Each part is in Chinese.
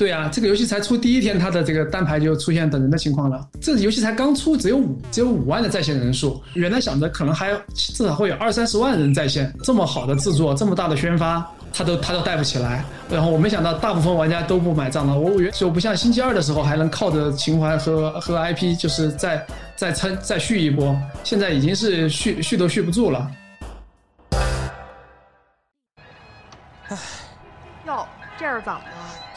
对啊，这个游戏才出第一天，它的这个单排就出现等人的情况了。这游戏才刚出，只有五只有五万的在线人数，原来想着可能还至少会有二三十万人在线。这么好的制作，这么大的宣发，他都他都带不起来。然后我没想到，大部分玩家都不买账了。我原就不像星期二的时候还能靠着情怀和和 IP，就是再再撑再续一波，现在已经是续续都续不住了。唉，哟，这是怎么了？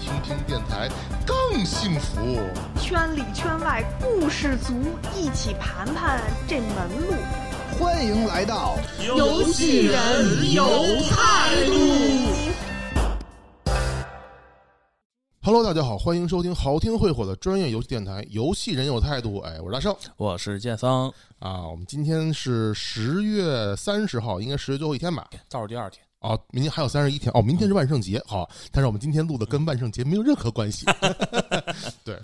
听听电台更幸福。圈里圈外故事足，一起盘盘这门路。欢迎来到游戏人有态度。Hello，大家好，欢迎收听好听会火的专业游戏电台《游戏人有态度》。哎，我是大圣我是剑桑，啊。我们今天是十月三十号，应该十月最后一天吧？倒数第二天。啊，明天还有三十一天哦，明天是万圣节，好，但是我们今天录的跟万圣节没有任何关系。对，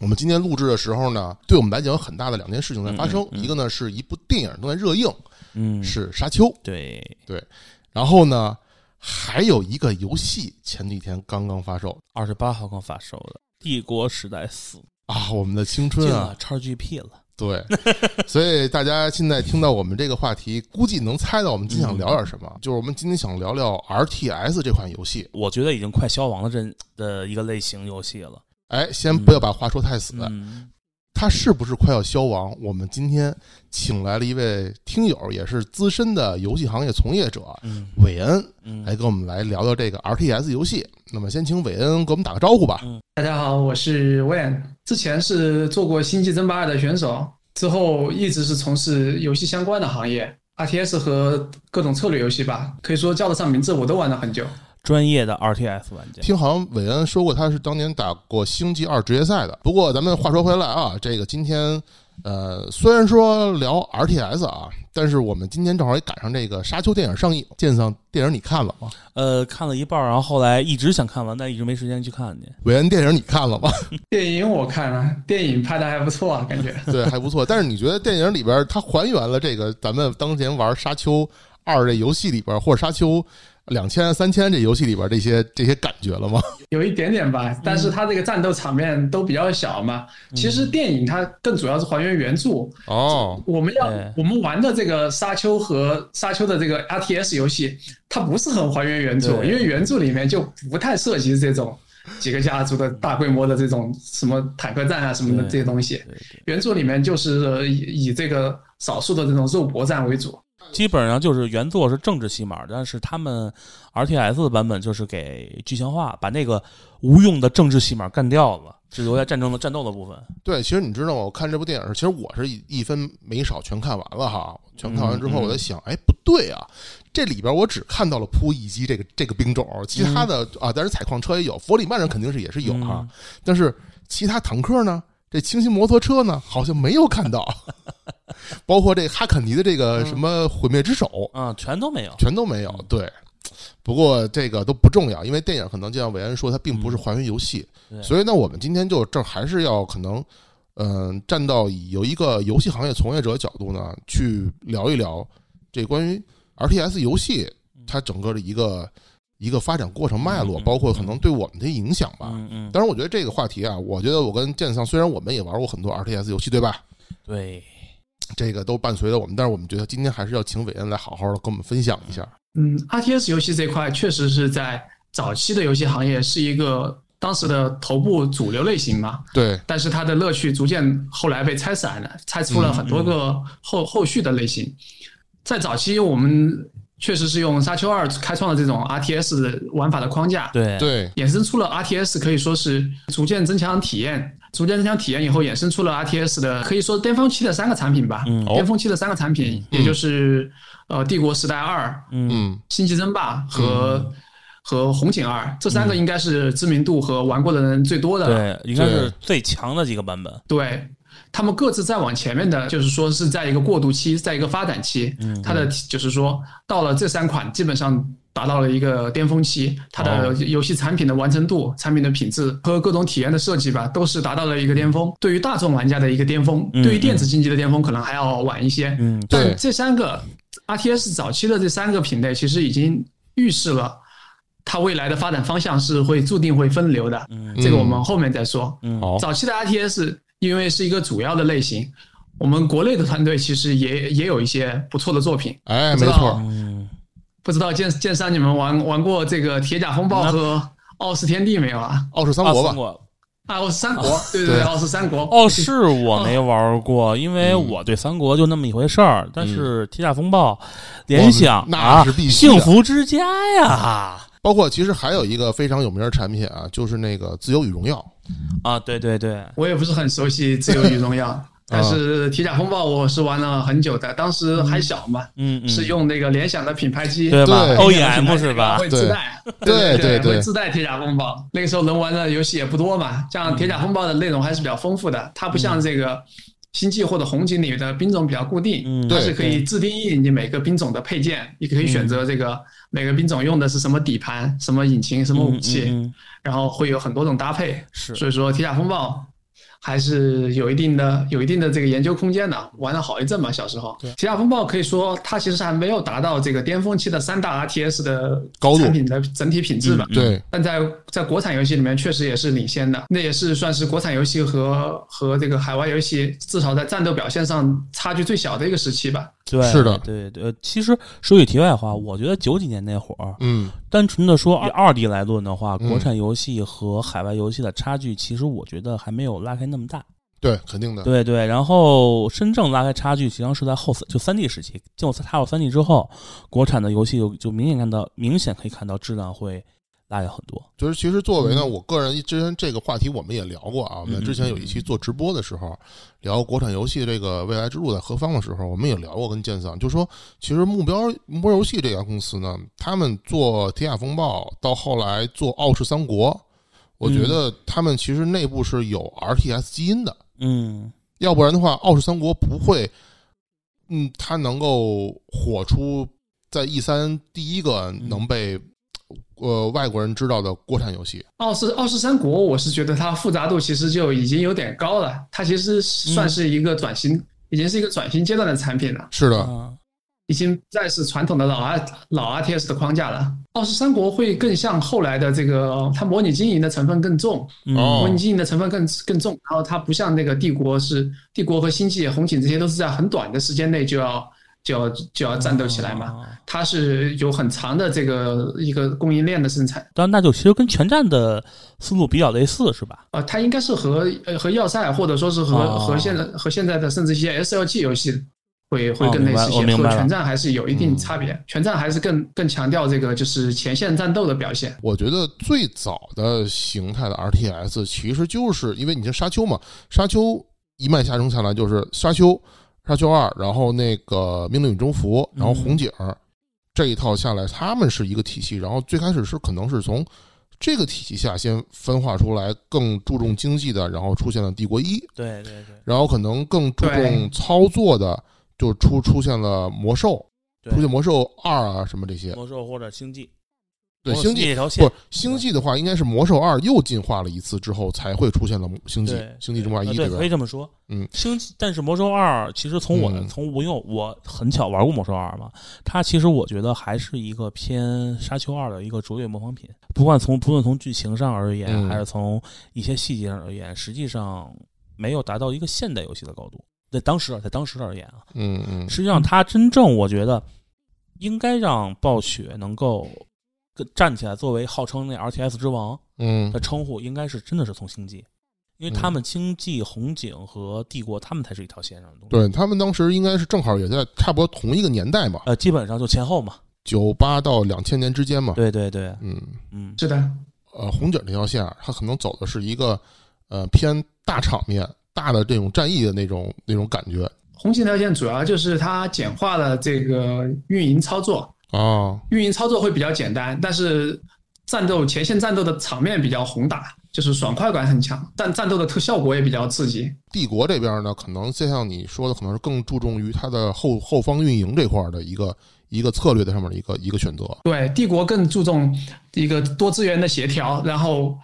我们今天录制的时候呢，对我们来讲有很大的两件事情在发生，一个呢是一部电影正在热映，嗯，是《沙丘》，对对，然后呢还有一个游戏前几天刚刚发售二十八号刚发售的《帝国时代四》啊，我们的青春啊超 GP 了。对，所以大家现在听到我们这个话题，估计能猜到我们今天想聊点什么，就是我们今天想聊聊 RTS 这款游戏。我觉得已经快消亡的这的一个类型游戏了。哎，先不要把话说太死，嗯，它是不是快要消亡？我们今天请来了一位听友，也是资深的游戏行业从业者嗯韦恩，嗯，来跟我们来聊聊这个 RTS 游戏。那么先请韦恩给我们打个招呼吧。大家好，我是 Wen，之前是做过《星际争霸二》的选手，之后一直是从事游戏相关的行业，RTS 和各种策略游戏吧，可以说叫得上名字我都玩了很久。专业的 RTS 玩家。听好像韦恩说过，他是当年打过星际二职业赛的。不过咱们话说回来啊，这个今天，呃，虽然说聊 RTS 啊，但是我们今天正好也赶上这个《沙丘》电影上映。剑上电影你看了吗？呃，看了一半儿，然后后来一直想看完，但一直没时间去看去。韦恩电影你看了吗？电影我看了，电影拍的还不错啊，感觉。对，还不错。但是你觉得电影里边它还原了这个咱们当年玩《沙丘二》这游戏里边，或者《沙丘两千》《三千》这游戏里边这些这些感觉了吗？有一点点吧，但是它这个战斗场面都比较小嘛。其实电影它更主要是还原原著。哦，我们要对我们玩的这个沙丘和沙丘的这个 RTS 游戏，它不是很还原原著，因为原著里面就不太涉及这种几个家族的大规模的这种什么坦克战啊什么的这些东西。原著里面就是以以这个少数的这种肉搏战为主。基本上就是原作是政治戏码，但是他们 RTS 的版本就是给具象化，把那个无用的政治戏码干掉了，只留下战争的战斗的部分。对，其实你知道吗？我看这部电影时，其实我是一一分没少全看完了哈。全看完之后，我在想，哎，不对啊，这里边我只看到了扑翼机这个这个兵种，其他的、啊，但是采矿车也有，佛里曼人肯定是也是有哈，嗯但是其他坦克呢？这轻型摩托车呢，好像没有看到，包括这哈肯尼的这个什么毁灭之手，啊，全都没有。全都没有。对，不过这个都不重要，因为电影可能就像韦恩说，它并不是还原游戏，嗯所以呢，我们今天就这还是要可能，嗯、站到以有一个游戏行业从业者角度呢，去聊一聊这关于 RTS 游戏它整个的一个一个发展过程脉络，包括可能对我们的影响吧。嗯嗯，当然，我觉得这个话题啊，我觉得我跟剑桑虽然我们也玩过很多 RTS 游戏，对吧？对，这个都伴随着我们，但是我们觉得今天还是要请伟恩来好好的跟我们分享一下。嗯，RTS 游戏这块确实是在早期的游戏行业是一个当时的头部主流类型嘛。对，但是它的乐趣逐渐后来被拆散了，拆出了很多个后后续的类型。在早期，我们确实是用《沙丘二》开创了这种 RTS 的玩法的框架，对。对，衍生出了 RTS，可以说是逐渐增强体验，逐渐增强体验以后，衍生出了 RTS 的可以说巅峰期的三个产品吧。嗯。巅峰期的三个产品，也就是呃《帝国时代二》《嗯。嗯星际争霸》和和红警二这三个应该是知名度和玩过的人最多的。对，应该是最强的几个版本。对，他们各自再往前面的，就是说是在一个过渡期，在一个发展期。嗯它的就是说到了这三款，基本上达到了一个巅峰期，它的哦游戏产品的完成度、产品的品质和各种体验的设计吧，都是达到了一个巅峰。对于大众玩家的一个巅峰，嗯对于电子竞技的巅峰可能还要晚一些。嗯，对但这三个 RTS 早期的这三个品类，其实已经预示了它未来的发展方向是会注定会分流的。嗯这个我们后面再说。嗯好，早期的 RTS 因为是一个主要的类型，我们国内的团队其实也也有一些不错的作品。哎，没错，嗯，不知道剑剑三你们玩玩过这个《铁甲风暴》和《傲视天地》没有啊？傲视三国吧，啊我是三国，对对对，傲视三国。哦，是我没玩过，因为嗯我对三国就那么一回事儿。但是《铁甲风暴》联想那啊是必须的幸福之家呀！包括其实还有一个非常有名的产品啊，就是那个《自由与荣耀啊，对对对，我也不是很熟悉《自由与荣耀》，但是《铁甲风暴》我是玩了很久的，当时还小嘛，嗯嗯，是用那个联想的品牌机，对吧？OEM 是吧？会自带，对。对对对会自带铁甲风暴。那个时候能玩的游戏也不多嘛，像铁甲风暴的内容还是比较丰富的，它不像这个星际或者红警里的兵种比较固定，嗯，它是可以自定义你每个兵种的配件，你可以选择这个每个兵种用的是什么底盘、什么引擎、什么武器，然后会有很多种搭配。是。所以说，铁甲风暴还是有一定的有一定的这个研究空间的，玩了好一阵嘛。小时候，对铁甲风暴可以说它其实还没有达到这个巅峰期的三大 RTS 的高度产品的整体品质吧。嗯对，但在在国产游戏里面确实也是领先的，那也是算是国产游戏和和这个海外游戏至少在战斗表现上差距最小的一个时期吧。对，是的对对。呃其实说句题外话，我觉得九几年那会儿，嗯，单纯的说以二 D 来论的话，嗯国产游戏和海外游戏的差距，其实我觉得还没有拉开那么大。对，肯定的，对对，然后真正拉开差距，实际上是在后三就三 D 时期，进入踏入三 D 之后，国产的游戏就就明显看到，明显可以看到质量会拉开很多。就是其实作为呢，嗯。我个人之前这个话题我们也聊过啊，我们嗯之前有一期做直播的时候聊国产游戏这个未来之路在何方的时候，我们也聊过跟剑桑，就说其实目标目标游戏这家公司呢，他们做《铁甲风暴》，到后来做《傲视三国》，我觉得他们其实内部是有 RTS 基因的，嗯。要不然的话，《傲视三国》不会，嗯，它能够火出在 E 三第一个能被呃外国人知道的国产游戏。傲视傲视三国，我是觉得它复杂度其实就已经有点高了，它其实算是一个转型，已经是一个转型阶段的产品了，是的，啊。已经不再是传统的老 R 老 RTS 的框架了。傲视三国会更像后来的这个，它模拟经营的成分更重，模拟经营的成分更更重，然后它不像那个帝国是帝国和星际、红警这些都是在很短的时间内就要就要就要战斗起来嘛，哦它是有很长的这个一个供应链的生产。但那就其实跟全站的思路比较类似，是吧？呃，它应该是和呃和要塞或者说是和、哦和现在和现在的甚至一些 SLG 游戏会会哦更类似一些，和全战还是有一定嗯差别。全战还是更更强调这个就是前线战斗的表现。我觉得最早的形态的 RTS 其实就是因为你像沙丘嘛，沙丘一脉下承下来就是沙丘、沙丘二，然后那个命令与征服，然后红警、这一套下来，他们是一个体系。然后最开始是可能是从这个体系下先分化出来，更注重经济的，然后出现了帝国一，对对对，然后可能更注重操作的，就出出现了魔兽，出现魔兽二啊什么这些。魔兽或者星际，对，星际这条线不，星际的话，应该是魔兽二又进化了一次之后，才会出现了星际，星际争霸一，呃对，吧可以？这么说。嗯，星际，但是魔兽二其实从我从我因为我很巧玩过魔兽二嘛，它其实我觉得还是一个偏沙丘二的一个卓越模仿品。不管从不论从剧情上而言，嗯还是从一些细节上而言，实际上没有达到一个现代游戏的高度。在当时，在当时而言啊，嗯嗯，实际上它真正我觉得应该让暴雪能够跟站起来，作为号称那 RTS 之王，嗯的称呼应该是真的是从星际，因为他们星际、红警和帝国，他们才是一条线上的东西。，对他们当时应该是正好也在差不多同一个年代嘛，呃，基本上就前后嘛。九八到两千年之间嘛。对对对，嗯，嗯，是的，呃，红警这条线啊，它可能走的是一个呃偏大场面、大的这种战役的那种那种感觉红警条线主要就是它简化了这个运营操作，啊。运营操作会比较简单，但是战斗前线战斗的场面比较宏大，就是爽快感很强，但战斗的特效果也比较刺激。帝国这边呢，可能就像你说的，可能是更注重于它的后后方运营这块儿的一个一个策略的上面的一个一个选择。对，帝国更注重一个多资源的协调，然后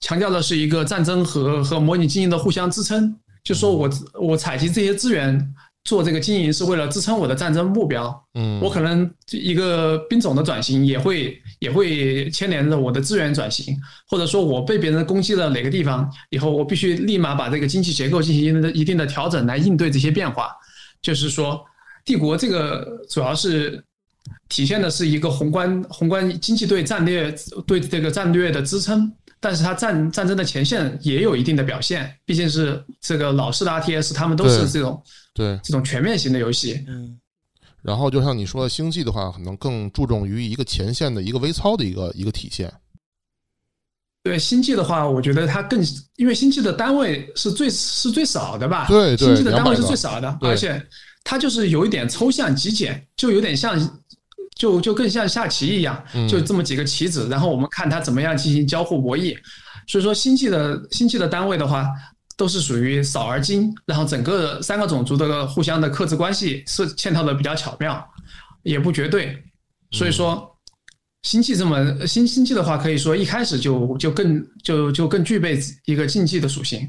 强调的是一个战争和和模拟经营的互相支撑。就说我我采集这些资源做这个经营是为了支撑我的战争目标。嗯，我可能一个兵种的转型也会也会牵连着我的资源转型，或者说我被别人攻击了哪个地方以后，我必须立马把这个经济结构进行一定的调整来应对这些变化。就是说，帝国这个主要是体现的是一个宏观宏观经济对战略对这个战略的支撑。但是它战战争的前线也有一定的表现，毕竟是这个老式的 RTS，他们都是这种对这种全面型的游戏。嗯，然后就像你说的，星际的话，可能更注重于一个前线的一个微操的一个一个体现。对星际的话，我觉得它更，因为星际的单位是最是最少的吧？对对星际的单位是最少的，而且它就是有一点抽象极简，就有点像，就就更像下棋一样，嗯就这么几个棋子，然后我们看它怎么样进行交互博弈。所以说，星际的星际的单位的话，都是属于少而精，然后整个三个种族的互相的克制关系是嵌套的比较巧妙，也不绝对。所以说，星际这么星星际的话，可以说一开始就就更就就更具备一个竞技的属性，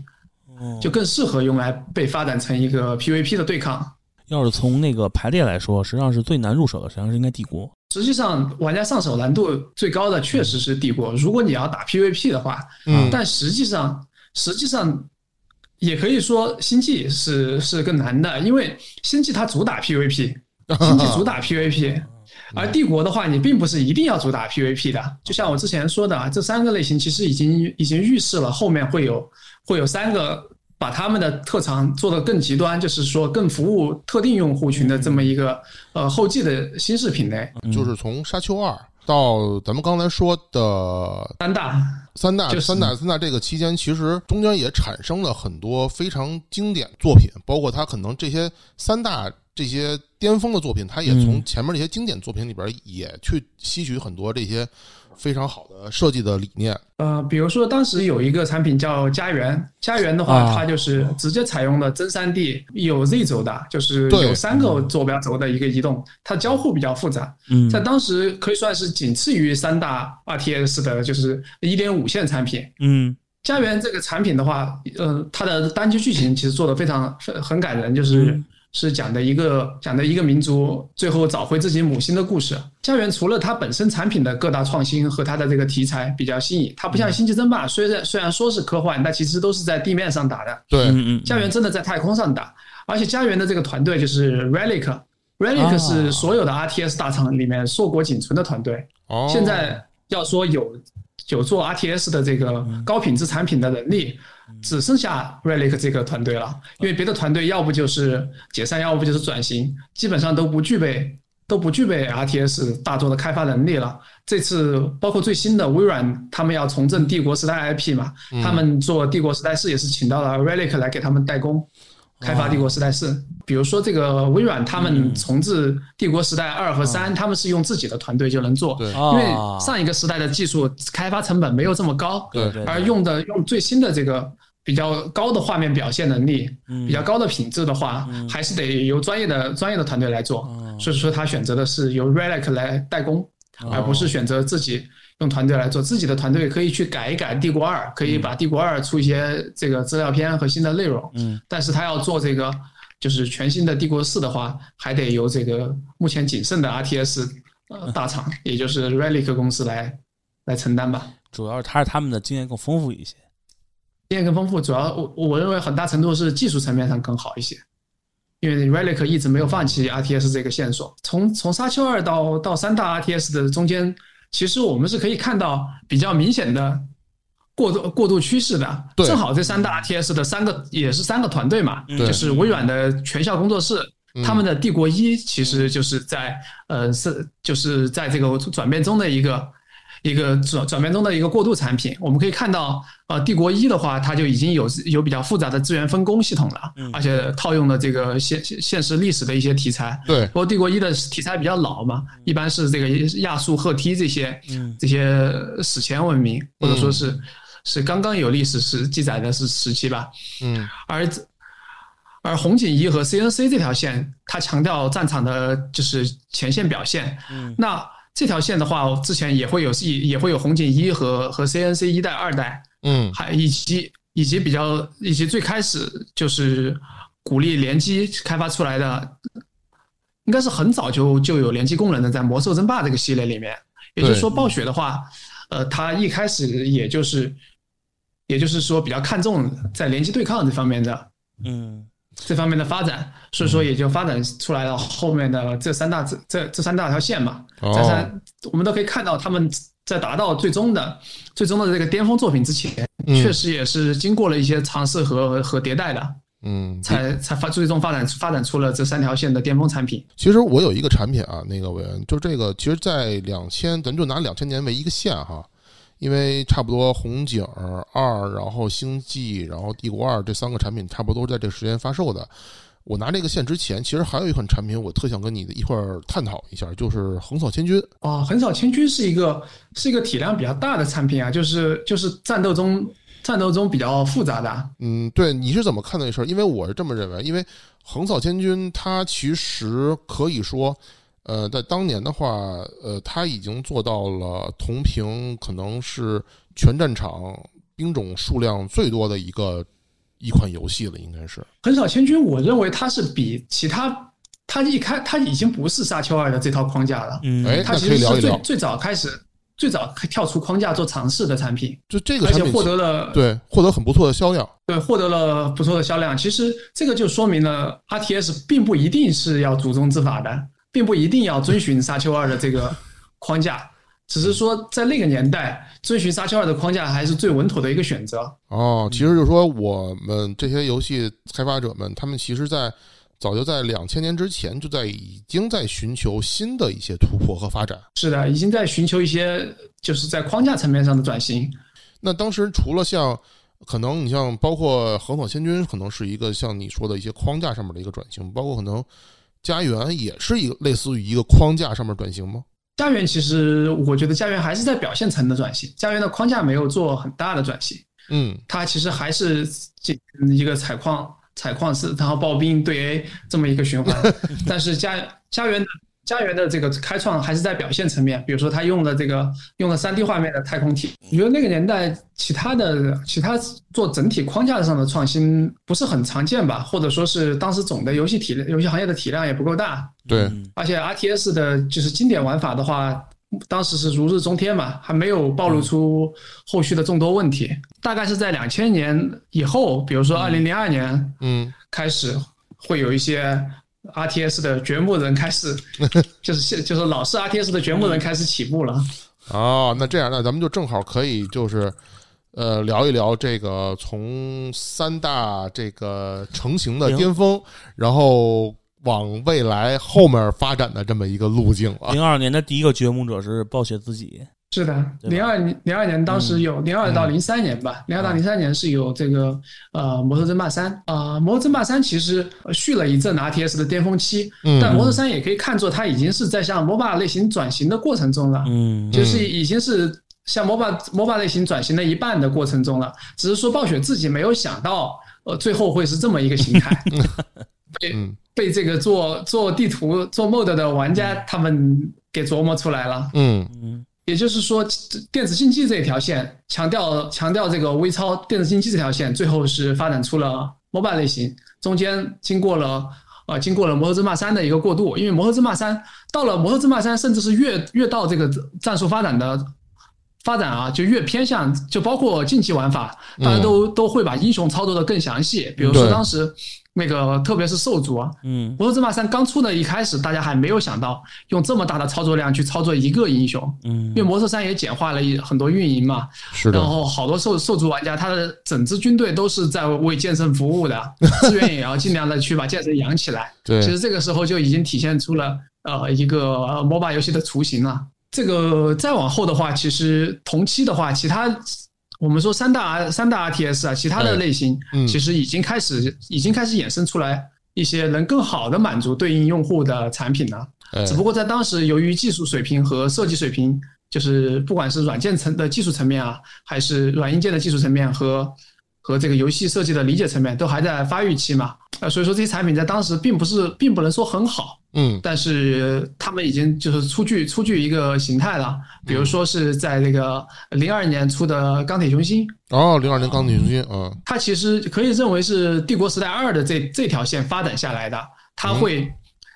哦就更适合用来被发展成一个 PVP 的对抗。要是从那个排列来说，实际上是最难入手的，实际上是应该帝国。实际上，玩家上手难度最高的确实是帝国。如果你要打 PVP 的话，嗯但实际上，实际上也可以说星际是是更难的，因为星际它主打 PVP，星际主打 PVP，而帝国的话，你并不是一定要主打 PVP 的。就像我之前说的啊，这三个类型其实已经已经预示了后面会有会有三个把他们的特长做得更极端，就是说更服务特定用户群的这么一个呃后继的新式品类。就是从沙丘二到咱们刚才说的三大。三大就是。三大三大这个期间，其实中间也产生了很多非常经典作品，包括它可能这些三大这些巅峰的作品，它也从嗯。前面这些经典作品里边也去吸取很多这些非常好的设计的理念。呃，比如说当时有一个产品叫家园，家园的话，啊。它就是直接采用了真三 D，有 Z 轴的，就是有三个坐标轴的一个移动，它交互比较复杂，嗯。在当时可以算是仅次于三大 RTS 的，就是一点五线产品。嗯。家园这个产品的话，呃，它的单机剧情其实做的非常很很感人，就是、嗯是讲的一个讲的一个民族最后找回自己母星的故事。家园除了它本身产品的各大创新和它的这个题材比较新颖，它不像星际争霸，虽然虽然说是科幻，但其实都是在地面上打的。对，家园真的在太空上打，而且家园的这个团队就是 Relic。啊 Relic 是所有的 RTS 大厂里面硕果仅存的团队，哦，现在要说有有做 RTS 的这个高品质产品的能力，只剩下 Relic 这个团队了。因为别的团队要不就是解散，要不就是转型，基本上都不具备都不具备 RTS 大作的开发能力了。这次包括最新的微软，他们要重振帝国时代 IP 嘛，他们做帝国时代四也是请到了 Relic 来给他们代工。开发帝国时代四，比如说这个微软，他们重置帝国时代二和三，他们是用自己的团队就能做，对。因为啊上一个时代的技术开发成本没有这么高，对对，而用的用最新的这个比较高的画面表现能力，嗯。比较高的品质的话，还是得由专业的专业的团队来做。哦所以说，他选择的是由 Relic 来代工，而不是选择自己用团队来做。自己的团队可以去改一改帝国二，可以把帝国二出一些这个资料片和新的内容。嗯，但是他要做这个就是全新的帝国四的话，还得由这个目前仅剩的 RTS 呃大厂，也就是 Relic 公司来来承担吧。主要是他是他们的经验更丰富一些。经验更丰富，主要我我认为很大程度是技术层面上更好一些，因为 Relic 一直没有放弃 RTS 这个线索。从从沙丘二到到三大 RTS 的中间，其实我们是可以看到比较明显的过渡过渡趋势的。对正好这三大 RTS 的三个也是三个团队嘛，嗯就是微软的全效工作室。嗯他们的帝国一其实就是在呃是就是在这个转变中的一个一个转转变中的一个过渡产品。我们可以看到，呃，帝国一的话，它就已经有有比较复杂的资源分工系统了，而且套用了这个现现现实历史的一些题材。对不过帝国一的题材比较老嘛，一般是这个亚述、赫梯这些这些史前文明，或者说是是刚刚有历史史记载的是时期吧。嗯而而红警一和 CNC 这条线，它强调战场的就是前线表现。嗯那这条线的话，之前也会有也也会有红警一和和 CNC 一代、二代，嗯。还以及以及比较以及最开始就是鼓励联机开发出来的，应该是很早就就有联机功能的，在魔兽争霸这个系列里面。也就是说，暴雪的话，呃，它一开始也就是也就是说比较看重在联机对抗这方面的。嗯这方面的发展，所以说也就发展出来了后面的这三大这这这三大条线嘛。哦这三我们都可以看到，他们在达到最终的最终的这个巅峰作品之前，嗯确实也是经过了一些尝试和和迭代的，嗯，才才发最终发展发展出了这三条线的巅峰产品。其实我有一个产品啊，那个伟恩，就这个，其实，在两千，咱就拿两千年为一个线哈，因为差不多红警二，然后星际，然后帝国二这三个产品，差不多都是在这个时间发售的。我拿这个线之前，其实还有一款产品，我特想跟你一块儿探讨一下，就是横扫千军。啊，横扫千军是一个是一个体量比较大的产品啊，就是就是战斗中战斗中比较复杂的。啊嗯，对，你是怎么看待这事儿？因为我是这么认为，因为横扫千军它其实可以说，呃，在当年的话，呃，他已经做到了同屏可能是全战场兵种数量最多的一个一款游戏了，应该是。横扫千军，我认为它是比其他，它一开它已经不是沙丘二的这套框架了，嗯，哎，那它其可以聊一聊，实是最最早开始最早跳出框架做尝试的产品，就这个而且产品获得了对获得很不错的销量。对获得了不错的销量。其实这个就说明了 RTS 并不一定是要祖宗之法的，并不一定要遵循沙丘二的这个框架，只是说在那个年代遵循沙丘二的框架还是最稳妥的一个选择。哦，其实就是说，我们这些游戏开发者们，他们其实在早就在两千年之前就在已经在寻求新的一些突破和发展。是的，已经在寻求一些就是在框架层面上的转型。那当时除了像可能你像包括横扫仙君，可能是一个像你说的一些框架上面的一个转型，包括可能家园也是一个类似于一个框架上面转型吗？家园其实我觉得家园还是在表现层的转型，家园的框架没有做很大的转型，嗯它其实还是这一个采矿采矿是，然后刨冰对 A 这么一个循环。但是家家园的家园的这个开创还是在表现层面，比如说他用的这个用了三 D 画面的太空体，我觉得那个年代其他的其他做整体框架上的创新不是很常见吧，或者说是当时总的游戏体游戏行业的体量也不够大，对，嗯而且 RTS 的就是经典玩法的话，当时是如日中天嘛，还没有暴露出后续的众多问题。大概是在两千年以后，比如说二零零二年嗯。开始，会有一些 RTS 的掘墓人开始，就是现就是老式 RTS 的掘墓人开始起步了。哦，那这样，那咱们就正好可以就是。呃，聊一聊这个从三大这个成型的巅峰，然后往未来后面发展的这么一个路径啊。零二年的第一个掘墓者是暴雪自己，是的，零二零二年当时有零二到零三年吧，零二到零三年是有这个呃《魔兽争霸三》啊，《魔兽争霸三》其实呃续了一阵 RTS 的巅峰期，嗯但《魔兽三》也可以看作它已经是在向 MOBA 类型转型的过程中了，嗯就是已经是向 MOBA MOBA 类型转型的一半的过程中了，只是说暴雪自己没有想到，呃，最后会是这么一个形态，被嗯被这个做做地图做 MOD 的玩家他们给琢磨出来了。嗯。嗯也就是说，电子竞技这一条线强调强调这个微操电子竞技这条线，最后是发展出了 MOBA 类型，中间经过了呃经过了魔兽争霸三的一个过渡，因为魔兽争霸三到了魔兽争霸三，甚至是越越到这个战术发展的发展啊，就越偏向，就包括竞技玩法，大家都、都会把英雄操作的更详细，比如说当时那个特别是兽族啊，嗯。魔兽争霸三刚出的一开始，大家还没有想到用这么大的操作量去操作一个英雄，嗯。因为魔兽三也简化了一很多运营嘛，是的。然，后好多兽兽族玩家他的整支军队都是在为剑圣服务的，资源也要尽量的去把剑圣养起来。对。其实这个时候就已经体现出了呃一个呃 MOBA 游戏的雏形了。这个再往后的话，其实同期的话，其他我们说三大三大 RTS 啊，其他哎的类型嗯其实已经开始已经开始衍生出来一些能更好的满足对应用户的产品了。哎只不过在当时，由于技术水平和设计水平，就是不管是软件层的技术层面啊，还是软硬件的技术层面和和这个游戏设计的理解层面，都还在发育期嘛。啊，所以说这些产品在当时并不是，并不能说很好，嗯但是他们已经就是出具出具一个形态了。比如说是在这个零二年出的《钢铁雄心》，哦，零二年钢铁雄心，啊它其实可以认为是帝国时代二的这这条线发展下来的。它会，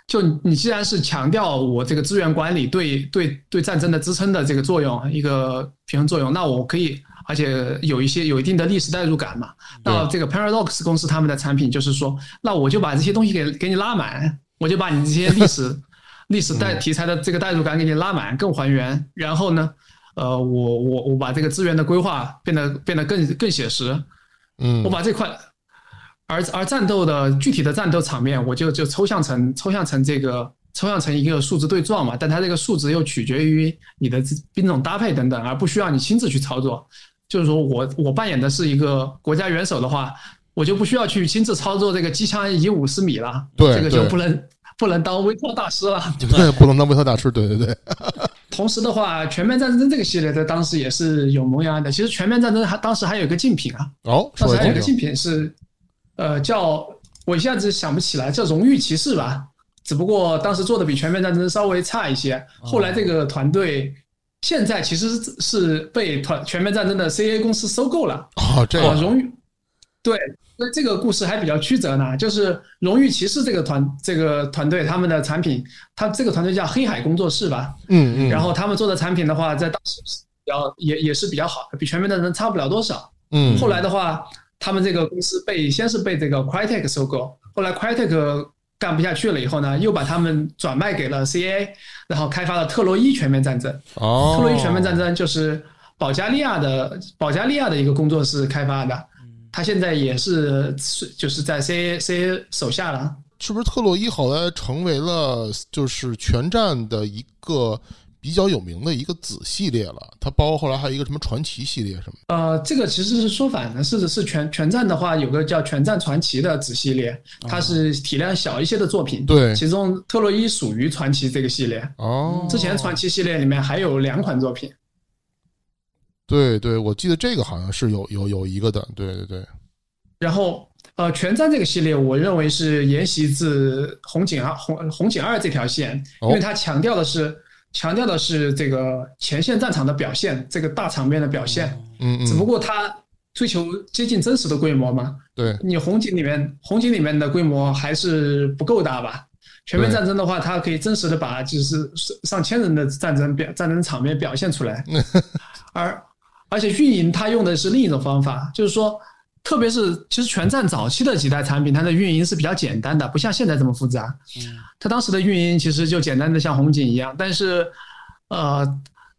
就你既然是强调我这个资源管理对对对战争的支撑的这个作用，一个平衡作用，那我可以，而且有一些有一定的历史代入感嘛。那这个 Paradox 公司他们的产品就是说，那我就把这些东西给给你拉满，我就把你这些历史 历史代题材的这个代入感给你拉满，更还原。然后呢，呃，我我我把这个资源的规划变得变得更更写实。嗯我把这块，而而战斗的具体的战斗场面，我就就抽象成抽象成这个抽象成一个数值对撞嘛，但它这个数值又取决于你的兵种搭配等等，而不需要你亲自去操作。就是说我我扮演的是一个国家元首的话，我就不需要去亲自操作这个机枪以五十米了，对这个就不能不能当微操大师了。对，不能当微操大师，对对对，同时的话，全面战争这个系列在当时也是有萌芽的。其实全面战争还当时还有一个竞品啊，哦，当时还有一个竞品是，呃，叫我一下子想不起来，叫荣誉骑士吧。只不过当时做的比全面战争稍微差一些。后来这个团队现在其实是是被团全面战争的 CA 公司收购了。哦，这啊，荣誉对，那这个故事还比较曲折呢。就是荣誉骑士这个团这个团队他们的产品，他这个团队叫黑海工作室吧。嗯嗯，然后他们做的产品的话，在当时是比较也也是比较好的，比全面战争差不了多少。嗯后来的话，他们这个公司被先是被这个 Crytek 收购，后来 Crytek 干不下去了以后呢，又把他们转卖给了 CA，然后开发了特洛伊全面战争。哦，特洛伊全面战争就是保加利亚的保加利亚的一个工作室开发的，他现在也是是就是在 CA CA 手下了。是不是特洛伊后来成为了就是全战的一个比较有名的一个子系列了？它包括后来还有一个什么传奇系列什么？呃，这个其实是说反的，是是全全战的话，有个叫全战传奇的子系列，它是体量小一些的作品。对其中特洛伊属于传奇这个系列。哦，之前传奇系列里面还有两款作品，对对，我记得这个好像是有有有一个的，对对对，然后呃，全战这个系列，我认为是沿袭自红警二红红警二这条线，哦因为它强调的是强调的是这个前线战场的表现，这个大场面的表现。嗯嗯，只不过它追求接近真实的规模嘛，对你红警里面红警里面的规模还是不够大吧？全面战争的话，它可以真实的把就是上千人的战争表战争场面表现出来，而而且运营它用的是另一种方法，就是说，特别是其实全站早期的几代产品，它的运营是比较简单的，不像现在这么复杂。它当时的运营其实就简单的像红警一样，但是呃，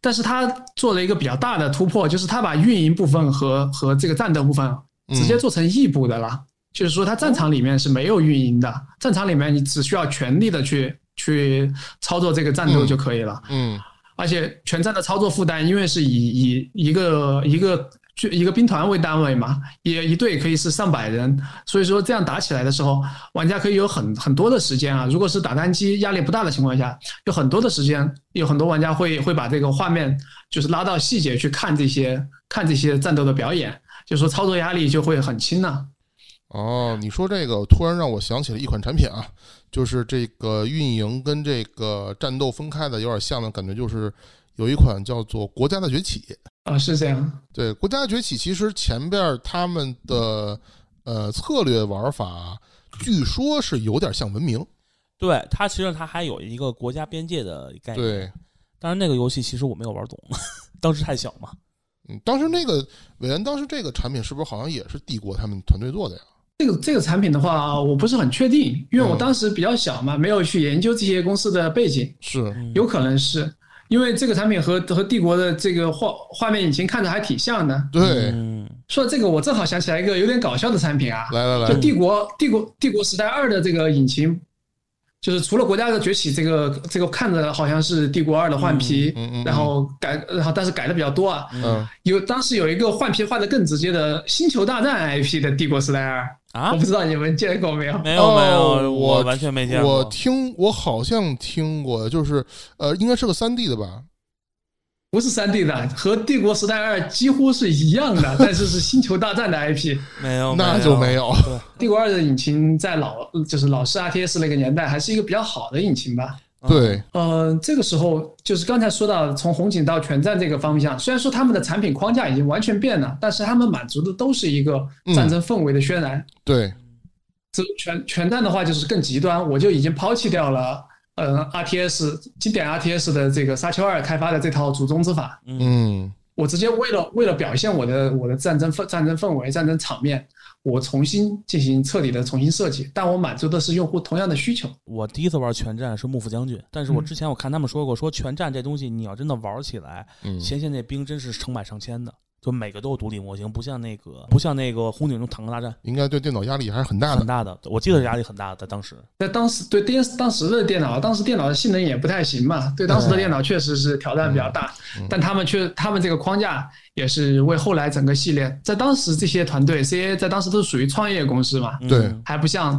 但是它做了一个比较大的突破，就是它把运营部分和和这个战斗部分直接做成异步的了。就是说，它战场里面是没有运营的，战场里面你只需要全力的去去操作这个战斗就可以了。嗯而且全站的操作负担，因为是以以一个一个就一个兵团为单位嘛，也一队可以是上百人，所以说这样打起来的时候，玩家可以有很很多的时间啊。如果是打单机压力不大的情况下，有很多的时间，有很多玩家会会把这个画面就是拉到细节去看这些看这些战斗的表演，就说操作压力就会很轻呢、哦，你说这个突然让我想起了一款产品啊，就是这个运营跟这个战斗分开的有点像的感觉，就是有一款叫做《国家的崛起》。啊，是这样。对，《国家崛起》其实前边儿他们的呃策略玩法，据说是有点像文明。对它其实它还有一个国家边界的概念。，对，当然那个游戏其实我没有玩懂，当时太小嘛。嗯，当时那个韦恩，当时这个产品是不是好像也是帝国他们团队做的呀？这个这个产品的话，我不是很确定，因为我嗯当时比较小嘛，没有去研究这些公司的背景。是，有可能是因为这个产品和和帝国的这个画画面引擎看着还挺像的。对，嗯，说到这个，我正好想起来一个有点搞笑的产品啊，来来来，就帝国帝国帝国时代二的这个引擎，就是除了国家的崛起，这个这个看着好像是帝国二的换皮，嗯嗯嗯然后改，然后但是改的比较多啊。嗯，有当时有一个换皮换的更直接的《星球大战》IP 的《帝国时代二》啊我不知道你们见过没有？没有没哦有，我完全没见过我。听我好像听过，就是呃，应该是个三 D 的吧？不是三 D 的，和《帝国时代二》几乎是一样的，但是是《星球大战 》的 IP。没有，那就没有。帝国二的引擎在老就是老式 RTS 那个年代，还是一个比较好的引擎吧。对，呃，这个时候就是刚才说到从红警到全战这个方向，虽然说他们的产品框架已经完全变了，但是他们满足的都是一个战争氛围的渲染。对，这全全战的话就是更极端，我就已经抛弃掉了。呃，RTS 经典 RTS 的这个沙丘二开发的这套祖宗之法，嗯。我直接为了为了表现我的我的战争氛战争氛围战争场面，我重新进行彻底的重新设计，但我满足的是用户同样的需求。我第一次玩全战是幕府将军，但是我嗯。之前我看他们说过，说全战这东西你要真的玩起来，嗯，前线那兵真是成百上千的，就每个都有独立模型，不像那个不像那个红警中坦克大战应该对电脑压力还是很大的。很大的，我记得压力很大的，当时。在当时对电当时的电脑，当时电脑的性能也不太行嘛，对当时的电脑确实是挑战比较大，但他们却他们这个框架也是为后来整个系列，在当时这些团队 CA 在当时都是属于创业公司嘛，对嗯还不像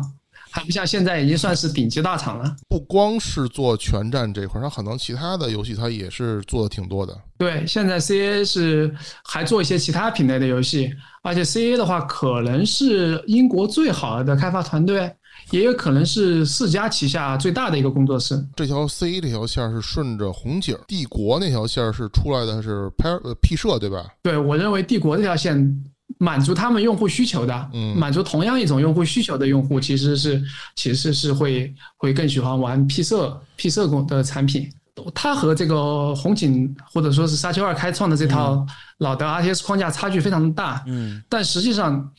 还不像现在已经算是顶级大厂了。不光是做全站这块儿，它可能其他的游戏它也是做的挺多的。对，现在 CA 是还做一些其他品类的游戏，而且 CA 的话可能是英国最好的开发团队，也有可能是四家旗下最大的一个工作室。这条 C 这条线儿是顺着红警帝国那条线儿是出来的是拍呃 P 社对吧？对我认为帝国这条线满足他们用户需求的，嗯。满足同样一种用户需求的用户，其实是其实是会会更喜欢玩 P 社 P 社工的产品。它和这个红警或者说是沙丘二开创的这套老的 RTS 框架差距非常大，嗯，但实际上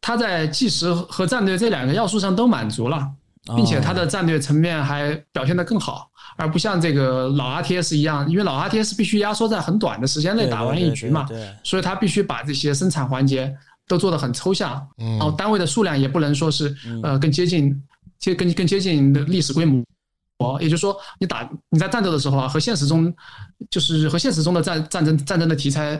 它在计时和战略这两个要素上都满足了，并且它的战略层面还表现得更好，而不像这个老 RTS 一样，因为老 RTS 必须压缩在很短的时间内打完一局嘛，所以它必须把这些生产环节都做得很抽象，嗯然后单位的数量也不能说是呃更接近接更更接近的历史规模。也就是说，你打你在战斗的时候啊，和现实中就是和现实中的战战争战争的题材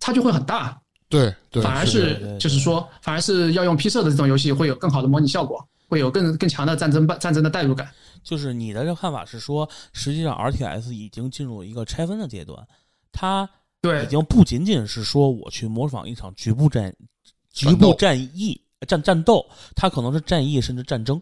差距会很大，对对，反而是就是说，反而是要用 P 社的这种游戏会有更好的模拟效果，会有更更强的战争战争的代入感。就是你的这个看法是说，实际上 RTS 已经进入一个拆分的阶段，它对已经不仅仅是说我去模仿一场局部战局部战役战战斗，它可能是战役甚至战争，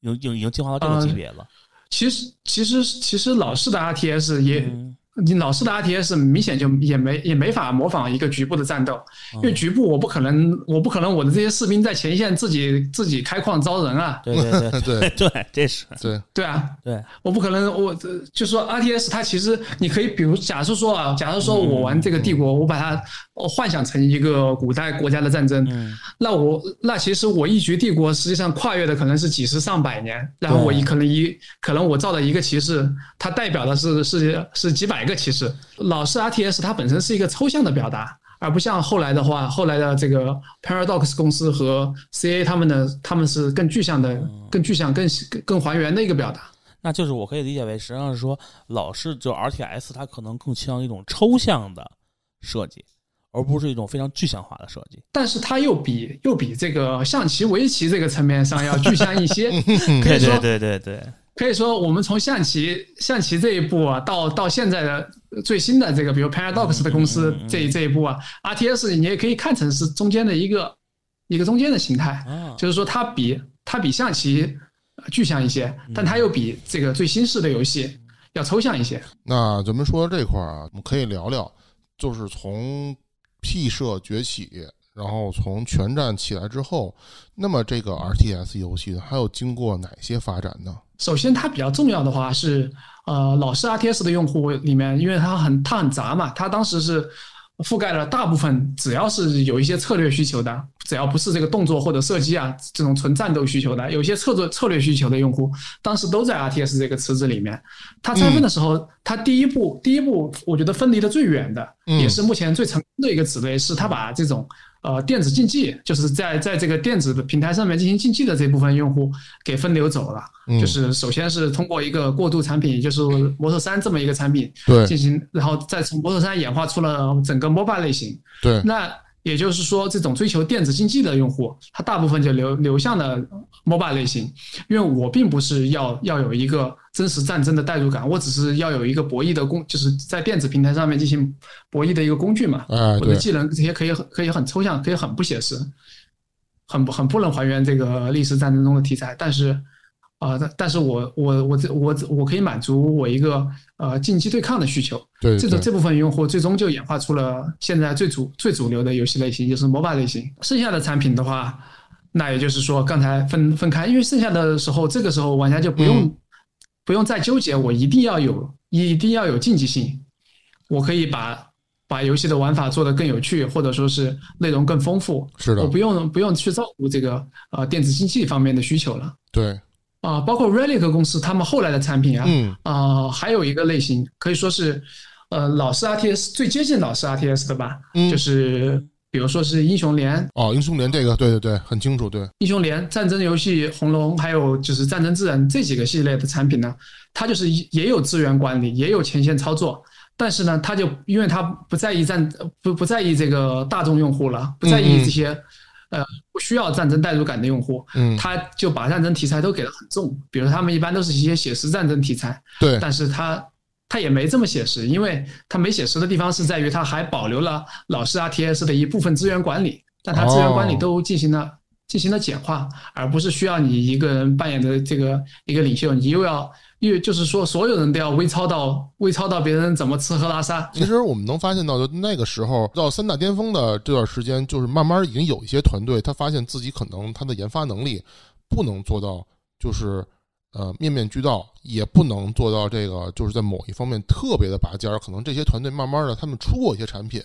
已经已经进化到这个级别了。其实其实其实老式的 RTS 也。嗯你老式的 RTS 明显就也没也没法模仿一个局部的战斗，因为局部我不可能我不可能我的这些士兵在前线自己自己开矿招人啊，对对对对。对，这是对，对啊，对，我不可能，我呃就说 RTS 它其实你可以，比如假设说啊，假设说我玩这个帝国，我把它我幻想成一个古代国家的战争，嗯。那我那其实我一局帝国实际上跨越的可能是几十上百年，然后我一可能一可能我造的一个骑士，它代表的是是是几百个骑士。老式 RTS 它本身是一个抽象的表达。而不像后来的话，后来的这个 Paradox 公司和 CA 他们的他们是更具象的、更具象、更更更还原的一个表达。那就是我可以理解为，实际上是说，老式就 RTS 它可能更倾向一种抽象的设计，而不是一种非常具象化的设计。但是它又比又比这个象棋、围棋这个层面上要具象一些。可以说，对对对，可以说，我们从象棋象棋这一步啊，到到现在的最新的这个，比如 Paradox 的公司嗯这这一步啊，RTS 你也可以看成是中间的一个一个中间的形态，啊，就是说它比它比象棋具象一些，但它又比这个最新式的游戏要抽象一些。那咱们说到这块儿啊，我们可以聊聊，就是从 P 社崛起，然后从全站起来之后，那么这个 RTS 游戏还有经过哪些发展呢？首先，它比较重要的话是，呃，老式 RTS 的用户里面，因为它很它很杂嘛，它当时是覆盖了大部分，只要是有一些策略需求的，只要不是这个动作或者射击啊这种纯战斗需求的，有一些策略策略需求的用户，当时都在 RTS 这个池子里面。它拆分的时候，它第一步第一步，我觉得分离的最远的，嗯也是目前最成功的一个子类，是它把这种呃电子竞技，就是在在这个电子的平台上面进行竞技的这部分用户给分流走了。嗯就是首先是通过一个过渡产品，也就是摩托三这么一个产品对进行，然后再从摩托三演化出了整个 mobile 类型。对，那也就是说，这种追求电子竞技的用户，他大部分就流流向了 mobile 类型，因为我并不是要要有一个真实战争的代入感，我只是要有一个博弈的工，就是在电子平台上面进行博弈的一个工具嘛。哎，对，我的技能这些可以很可以很抽象，可以很不写实，很不很不能还原这个历史战争中的题材，但是。啊、但但是我我我这我我可以满足我一个呃竞技对抗的需求，对，对这种这部分用户最终就演化出了现在最主最主流的游戏类型，就是 MOBA 类型。剩下的产品的话，那也就是说刚才分分开，因为剩下的时候，这个时候玩家就不用、嗯不用再纠结，我一定要有一定要有竞技性，我可以把把游戏的玩法做得更有趣，或者说是内容更丰富，是的我，不用不用去照顾这个呃电子竞技方面的需求了。对，啊、包括 Relic 公司他们后来的产品啊，嗯，啊、还有一个类型可以说是，呃，老式 RTS 最接近老式 RTS 的吧，嗯。就是比如说是英雄联、哦，英雄联这个，对对对，很清楚，对，英雄联、战争游戏、红龙，还有就是战争之人这几个系列的产品呢，它就是也有资源管理，也有前线操作，但是呢，它就因为它不在意战不不在意这个大众用户了，不在意这些。呃，不需要战争代入感的用户，嗯，他就把战争题材都给得很重，比如他们一般都是一些写实战争题材，对，但是他他也没这么写实，因为他没写实的地方是在于他还保留了老式 RTS 的一部分资源管理，但他资源管理哦都进行了、进行了简化，而不是需要你一个人扮演的这个一个领袖，你又要又就是说所有人都要微操到微操到别人怎么吃喝拉撒，其实我们能发现到，就那个时候到三大巅峰的这段时间，就是慢慢已经有一些团队，他发现自己可能他的研发能力不能做到，就是呃面面俱到，也不能做到这个就是在某一方面特别的拔尖儿。可能这些团队慢慢的他们出过一些产品，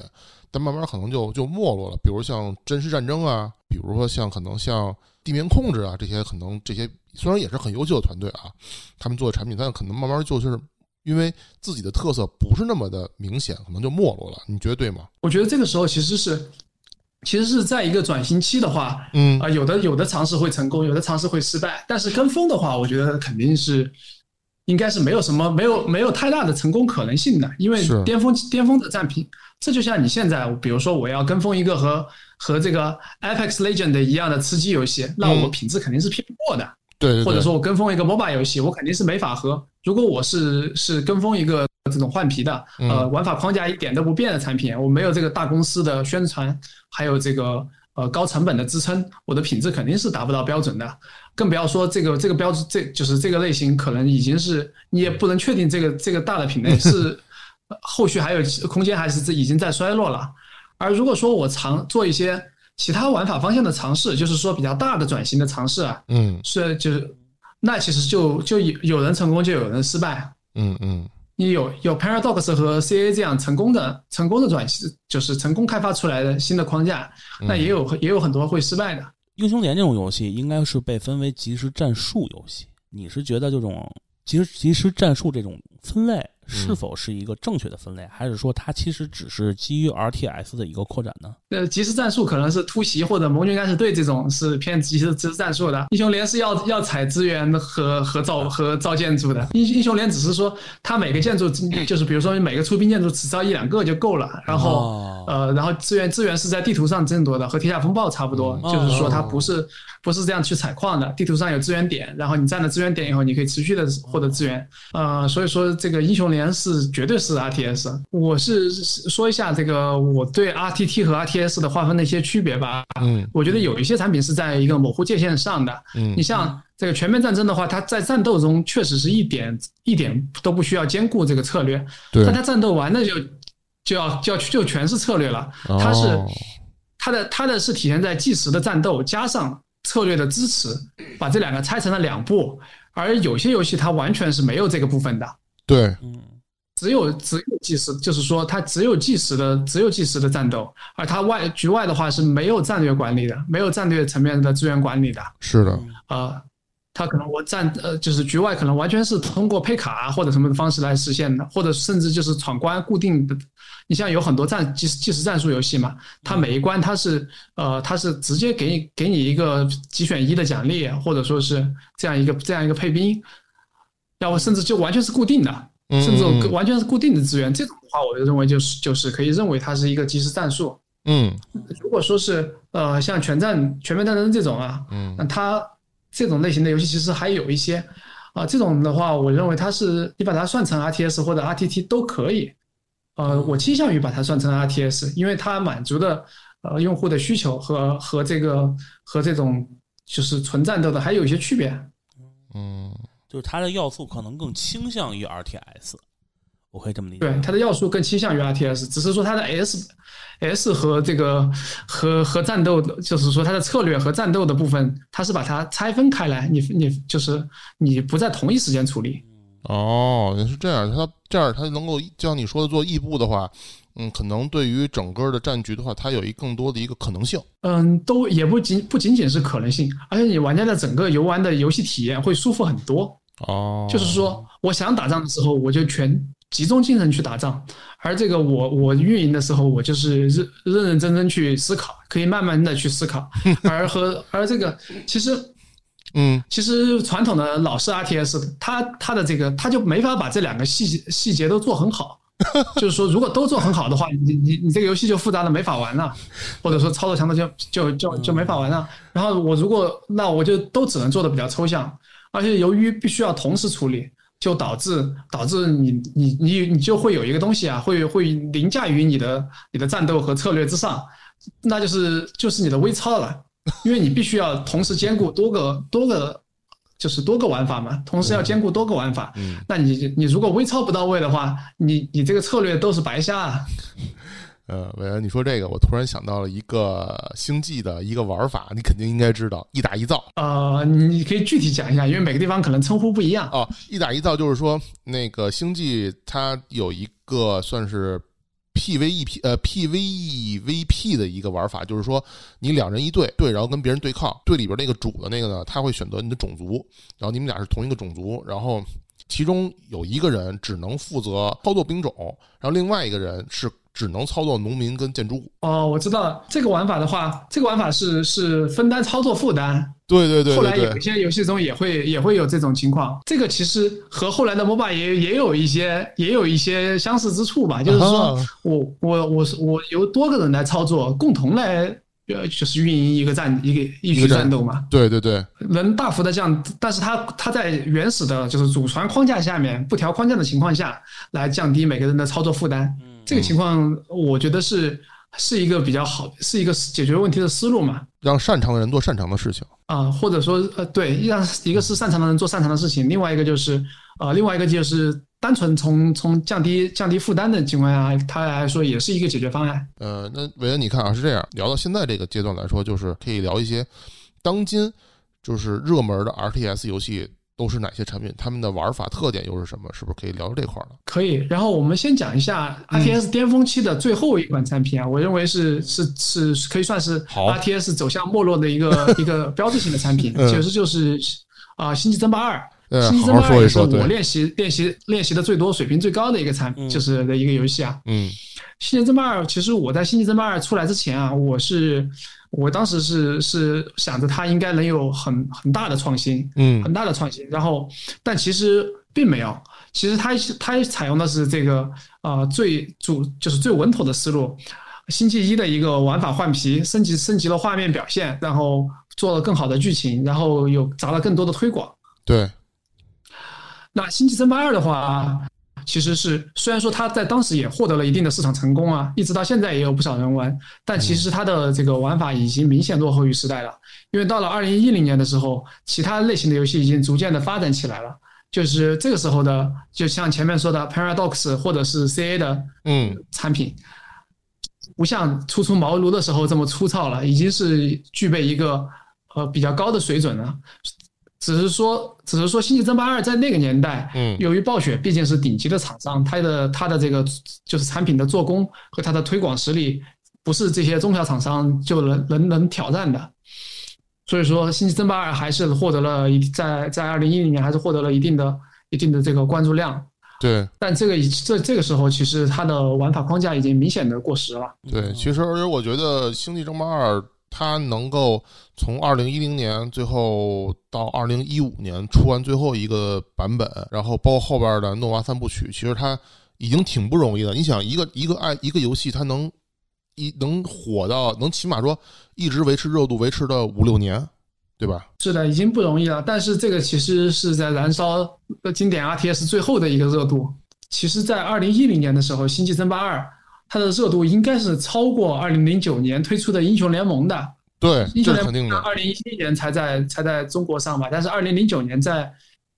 但慢慢可能就就没落了。比如像真实战争啊，比如说像可能像地面控制啊这些，可能这些虽然也是很优秀的团队啊，他们做的产品，但可能慢慢就是因为自己的特色不是那么的明显，可能就没落了。你觉得对吗？我觉得这个时候其实是其实是在一个转型期的话，嗯啊、有的有的尝试会成功，有的尝试会失败。但是跟风的话，我觉得肯定是应该是没有什么没有没有太大的成功可能性的，因为巅峰巅峰的战品，这就像你现在，比如说我要跟风一个和和这个 Apex Legend 一样的吃鸡游戏，那我嗯品质肯定是拼不过的。对对对，或者说我跟风一个 MOBA 游戏，我肯定是没法和。如果我是是跟风一个这种换皮的，呃，嗯玩法框架一点都不变的产品，我没有这个大公司的宣传，还有这个呃高成本的支撑，我的品质肯定是达不到标准的。更不要说这个这个标准，这就是这个类型可能已经是你也不能确定这个这个大的品类是呃后续还有空间，还是这已经在衰落了。而如果说我尝做一些其他玩法方向的尝试，就是说比较大的转型的尝试啊，嗯是就是那其实就就有有人成功就有人失败。嗯嗯你有有 Paradox 和 CA 这样成功的成功的转型，就是成功开发出来的新的框架，嗯那也有也有很多会失败的。英雄联这种游戏应该是被分为即时战术游戏。你是觉得这种即时即时战术这种分类是否是一个正确的分类，还是说它其实只是基于 RTS 的一个扩展呢？呃，即时战术可能是突袭或者盟军敢死队这种是偏即时即时战术的。英雄联是要要采资源和和造和造建筑的。英英雄联只是说它每个建筑就是比如说每个出兵建筑只造一两个就够了，然后。哦呃，然后资源资源是在地图上争夺的，和铁甲风暴差不多，嗯就是说它不是不是这样去采矿的。地图上有资源点，然后你占了资源点以后，你可以持续的获得资源。呃，所以说这个英雄联是绝对是 RTS。我是说一下这个我对 RTT 和 RTS 的划分的一些区别吧。嗯我觉得有一些产品是在一个模糊界限上的。嗯你像这个全面战争的话，它在战斗中确实是一点一点都不需要兼顾这个策略，对但它战斗完了就就要就要就全是策略了。它是哦它的它的是体现在计时的战斗加上策略的支持，把这两个拆成了两步。而有些游戏它完全是没有这个部分的，对嗯只有只有计时，就是说它只有计时的只有计时的战斗，而它外局外的话是没有战略管理的，没有战略层面的资源管理的。是的，呃，它可能我战呃就是局外可能完全是通过配卡啊或者什么的方式来实现的，或者甚至就是闯关固定的。你像有很多战即时即时战术游戏嘛，它每一关它是呃它是直接给你给你一个几选一的奖励，或者说是这样一个这样一个配兵，要不甚至就完全是固定的，嗯甚至完全是固定的资源。这种的话，我就认为就是就是可以认为它是一个即时战术。嗯如果说是呃像全战全面战争这种啊，嗯那它这种类型的游戏其实还有一些啊、这种的话，我认为它是你把它算成 RTS 或者 RTT 都可以。呃，我倾向于把它算成 RTS，因为它满足的呃用户的需求和和这个和这种就是纯战斗的还有一些区别。嗯就是它的要素可能更倾向于 RTS，我可以这么理解。对，它的要素更倾向于 RTS，只是说它的 S S 和这个和和战斗的，就是说它的策略和战斗的部分，它是把它拆分开来，你你就是你不在同一时间处理。哦，是这样，它这样它能够就像你说的做异步的话，嗯，可能对于整个的战局的话，它有一更多的一个可能性。嗯，都也不仅不仅仅是可能性，而且你玩家的整个游玩的游戏体验会舒服很多。哦，就是说，我想打仗的时候，我就全集中精神去打仗；而这个我我运营的时候，我就是认认认真真去思考，可以慢慢的去思考。而和而这个其实嗯其实传统的老式 RTS，它它的这个它就没法把这两个细节细节都做很好。就是说，如果都做很好的话，你你你这个游戏就复杂的没法玩了，或者说操作强度就就就就没法玩了。然后我如果那我就都只能做的比较抽象，而且由于必须要同时处理，就导致导致你你你你就会有一个东西啊，会会凌驾于你的你的战斗和策略之上，那就是就是你的微操了，因为你必须要同时兼顾多个多个。就是多个玩法嘛，同时要兼顾多个玩法。嗯那你你如果微操不到位的话，你你这个策略都是白瞎啊。呃，伟恩，你说这个，我突然想到了一个星际的一个玩法，你肯定应该知道，一打一造呃，你可以具体讲一下，因为每个地方可能称呼不一样。哦，一打一造就是说，那个星际它有一个算是 PVEP 呃 PVEVP 的一个玩法，就是说你两人一队，对然后跟别人对抗，队里边那个主的那个呢，他会选择你的种族，然后你们俩是同一个种族，然后其中有一个人只能负责操作兵种，然后另外一个人是只能操作农民跟建筑物。哦，我知道了这个玩法的话，这个玩法是是分担操作负担。对对对后来有一些游戏中也会也会有这种情况。这个其实和后来的 MOBA 也也有一些也有一些相似之处吧，就是说啊我我我是我由多个人来操作，共同来呃就是运营一个战一个一局战战斗嘛。对对对，能大幅的降，但是它它在原始的就是祖传框架下面不调框架的情况下来降低每个人的操作负担。这个情况我觉得是是一个比较好，是一个解决问题的思路嘛。让擅长的人做擅长的事情。啊，或者说呃，对，让一个是擅长的人做擅长的事情，另外一个就是呃，另外一个就是单纯从从降低降低负担的情况下，它来说也是一个解决方案。呃，那韦恩，你看啊，是这样，聊到现在这个阶段来说，就是可以聊一些当今就是热门的 RTS 游戏都是哪些产品，他们的玩法特点又是什么？是不是可以聊到这块儿了？可以，然后我们先讲一下 RTS 巅峰期的最后一款产品啊，我认为是是是是可以算是 RTS 走向没落的一个 一个标志性的产品，嗯其实就是啊，星际争霸二》。呃，星际好争霸二也是我练习练习练习的最多、水平最高的一个产，嗯就是的一个游戏啊。嗯星际争霸二，其实我在星际争霸二出来之前啊，我是我当时是是想着它应该能有很很大的创新，嗯很大的创新。然后，但其实并没有。其实它它采用的是这个呃最主就是最稳妥的思路，星际一的一个玩法换皮，升级升级了画面表现，然后做了更好的剧情，然后有砸了更多的推广。对，那《星际争霸二》的话，其实是虽然说它在当时也获得了一定的市场成功啊，一直到现在也有不少人玩，但其实它的这个玩法已经明显落后于时代了。因为到了二零一零年的时候，其他类型的游戏已经逐渐的发展起来了。就是这个时候的，就像前面说的 Paradox 或者是 CA 的嗯产品，不像初出茅庐的时候这么粗糙了，已经是具备一个呃比较高的水准了。只是说，只是说，《星际争霸二》在那个年代，嗯由于暴雪毕竟是顶级的厂商，它的它的这个就是产品的做工和它的推广实力，不是这些中小厂商就能能能挑战的。所以说，《星际争霸二》还是获得了一在在二零一零年还是获得了一定的一定的这个关注量。对但这个已这这个时候，其实它的玩法框架已经明显的过时了。对，其实而且我觉得《星际争霸二》它能够从二零一零年最后到二零一五年出完最后一个版本，然后包括后边的诺娃三部曲，其实它已经挺不容易的。你想，一个一个爱一个游戏，它能一能火到能起码说一直维持热度，维持到五六年，对吧？是的，已经不容易了。但是这个其实是在燃烧呃经典 RTS 最后的一个热度。其实，在二零一零年的时候，《星际争霸二》它的热度应该是超过二零零九年推出的《英雄联盟》的。对，英雄联这肯定的。盟二零一一年才在才在中国上吧，但是二零零九年在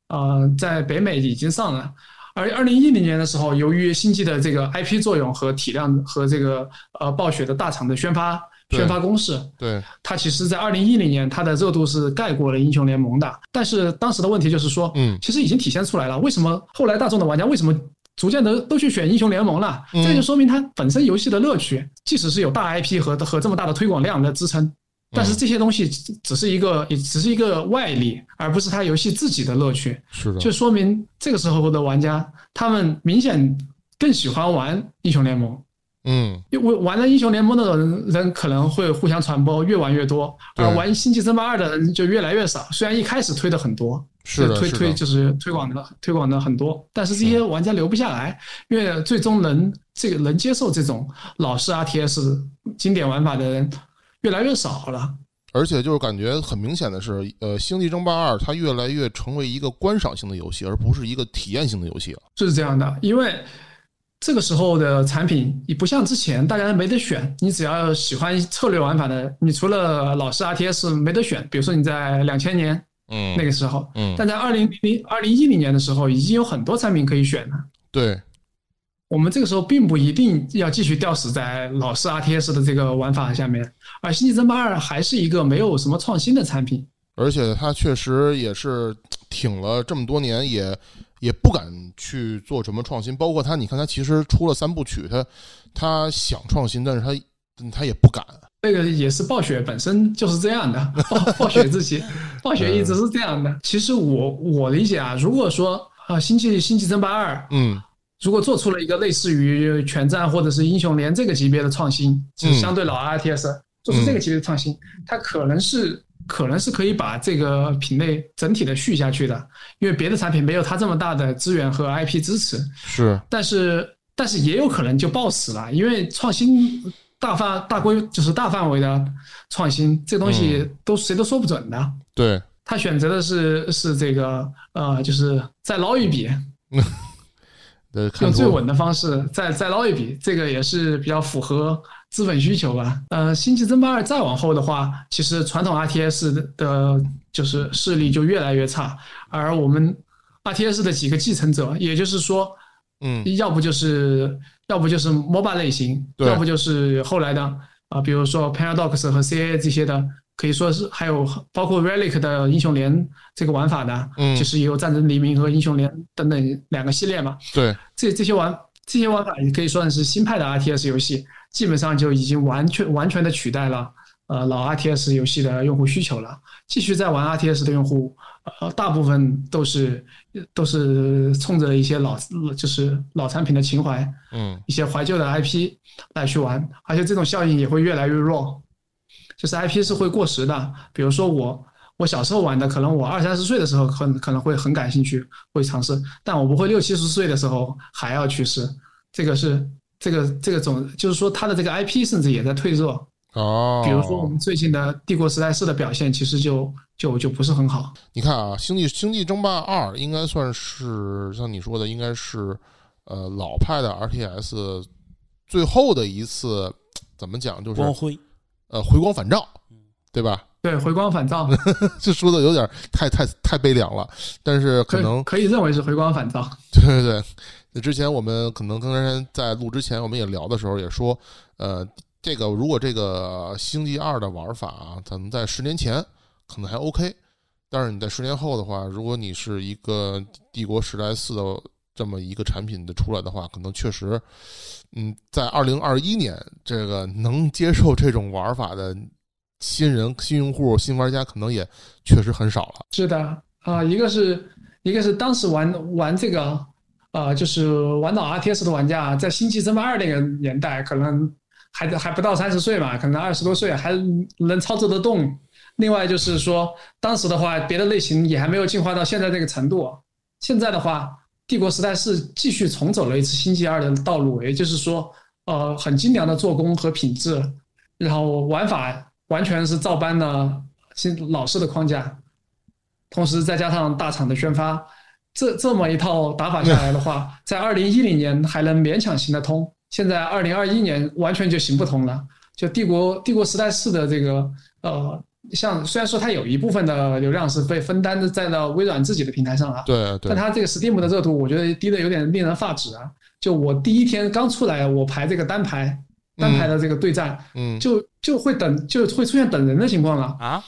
呃在北美已经上了。而二零一零年的时候，由于星际的这个 IP 作用和体量和这个呃暴雪的大厂的宣发宣发攻势，对，它其实在二零一零年它的热度是盖过了英雄联盟的。但是当时的问题就是说，嗯其实已经体现出来了，为什么后来大众的玩家为什么逐渐的都去选英雄联盟了？嗯这就说明它本身游戏的乐趣，即使是有大 IP 和和这么大的推广量的支撑，但是这些东西只只是一个也只是一个外力，而不是它游戏自己的乐趣。是的，就说明这个时候的玩家，他们明显更喜欢玩英雄联盟。嗯，因为玩了英雄联盟的人人可能会互相传播，越玩越多，而玩星际争霸二的人就越来越少。虽然一开始推的很多，是的，推，推就是推广的推广的很多，但是这些玩家留不下来，因为最终能这个能接受这种老式 RTS 经典玩法的人越来越少了。而且就是感觉很明显的是，呃，《星际争霸二》它越来越成为一个观赏性的游戏，而不是一个体验性的游戏了。就是这样的，因为这个时候的产品也不像之前，大家没得选。你只要喜欢策略玩法的，你除了老式 RTS 没得选。比如说你在两千年嗯，那个时候，嗯，但在二零零二零一零年的时候，已经有很多产品可以选了。对，我们这个时候并不一定要继续吊死在老式 RTS 的这个玩法下面，而《星际争霸二》还是一个没有什么创新的产品。而且它确实也是挺了这么多年，也也不敢去做什么创新。包括它，你看它其实出了三部曲，它它想创新，但是它它也不敢。这个也是暴雪本身就是这样的，暴暴雪自己，暴雪一直是这样的。其实我我理解啊，如果说啊，《星际星际争霸二》嗯如果做出了一个类似于全战或者是英雄联这个级别的创新，就是相对老 RTS 做出这个级别的创新，它可能是可能是可以把这个品类整体的续下去的，因为别的产品没有它这么大的资源和 IP 支持。是，但是但是也有可能就爆死了，因为创新大范大规就是大范围的创新，这东西都谁都说不准的。对，他选择的是是这个呃，就是再捞一笔，用最稳的方式再再捞一笔，这个也是比较符合资本需求吧。呃，星际争霸二再往后的话，其实传统 RTS 的的就是势力就越来越差，而我们 RTS 的几个继承者，也就是说，嗯。要不就是要不就是 MOBA 类型，要不就是后来的啊、比如说 Paradox 和 CA 这些的，可以说是还有包括 Relic 的英雄联这个玩法的，嗯就是也有战争黎明和英雄联等等两个系列嘛。对，这这些玩这些玩法也可以算是新派的 RTS 游戏，基本上就已经完全完全的取代了呃老 RTS 游戏的用户需求了。继续在玩 RTS 的用户，呃，大部分都是都是冲着一些老就是老产品的情怀，嗯一些怀旧的 IP 来去玩，而且这种效应也会越来越弱。就是 IP 是会过时的，比如说我我小时候玩的，可能我二三十岁的时候可能可能会很感兴趣，会尝试，但我不会六七十岁的时候还要去试。这个是这个这个总，就是说它的这个 IP 甚至也在退热。哦，比如说我们最近的《帝国时代四》的表现，其实就就就不是很好。你看啊，《星际星际争霸二》应该算是像你说的，应该是呃老派的 RTS 最后的一次怎么讲，就是光辉，呃回光返照，对吧？对，回光返照，这说的有点太太太悲凉了，但是可能可以认为是回光返照。对 对对，那之前我们可能刚才在录之前，我们也聊的时候也说，呃，这个如果这个星际二的玩法啊，可能在十年前可能还 OK，但是你在十年后的话，如果你是一个帝国时代四的这么一个产品的出来的话，可能确实，嗯，在二零二一年这个能接受这种玩法的新人、新用户、新玩家可能也确实很少了。是的啊、一个是一个是当时玩玩这个呃，就是玩到 RTS 的玩家，在《星际争霸二》那个年代，可能还还不到三十岁嘛，可能二十多岁还能操作得动。另外就是说，当时的话，别的类型也还没有进化到现在这个程度。现在的话，帝国时代是继续重走了一次星际二的道路，也就是说，呃，很精良的做工和品质，然后玩法完全是照搬了新老式的框架，同时再加上大厂的宣发，这这么一套打法下来的话，在二零一零年还能勉强行得通，现在二零二一年完全就行不通了。就帝国帝国时代四的这个呃，像虽然说它有一部分的流量是被分担的在了微软自己的平台上啊，对对但，它这个 Steam 的热度，我觉得低的有点令人发指啊！就我第一天刚出来，我排这个单排单排的这个对战，嗯，就就会等就会出现等人的情况了。啊，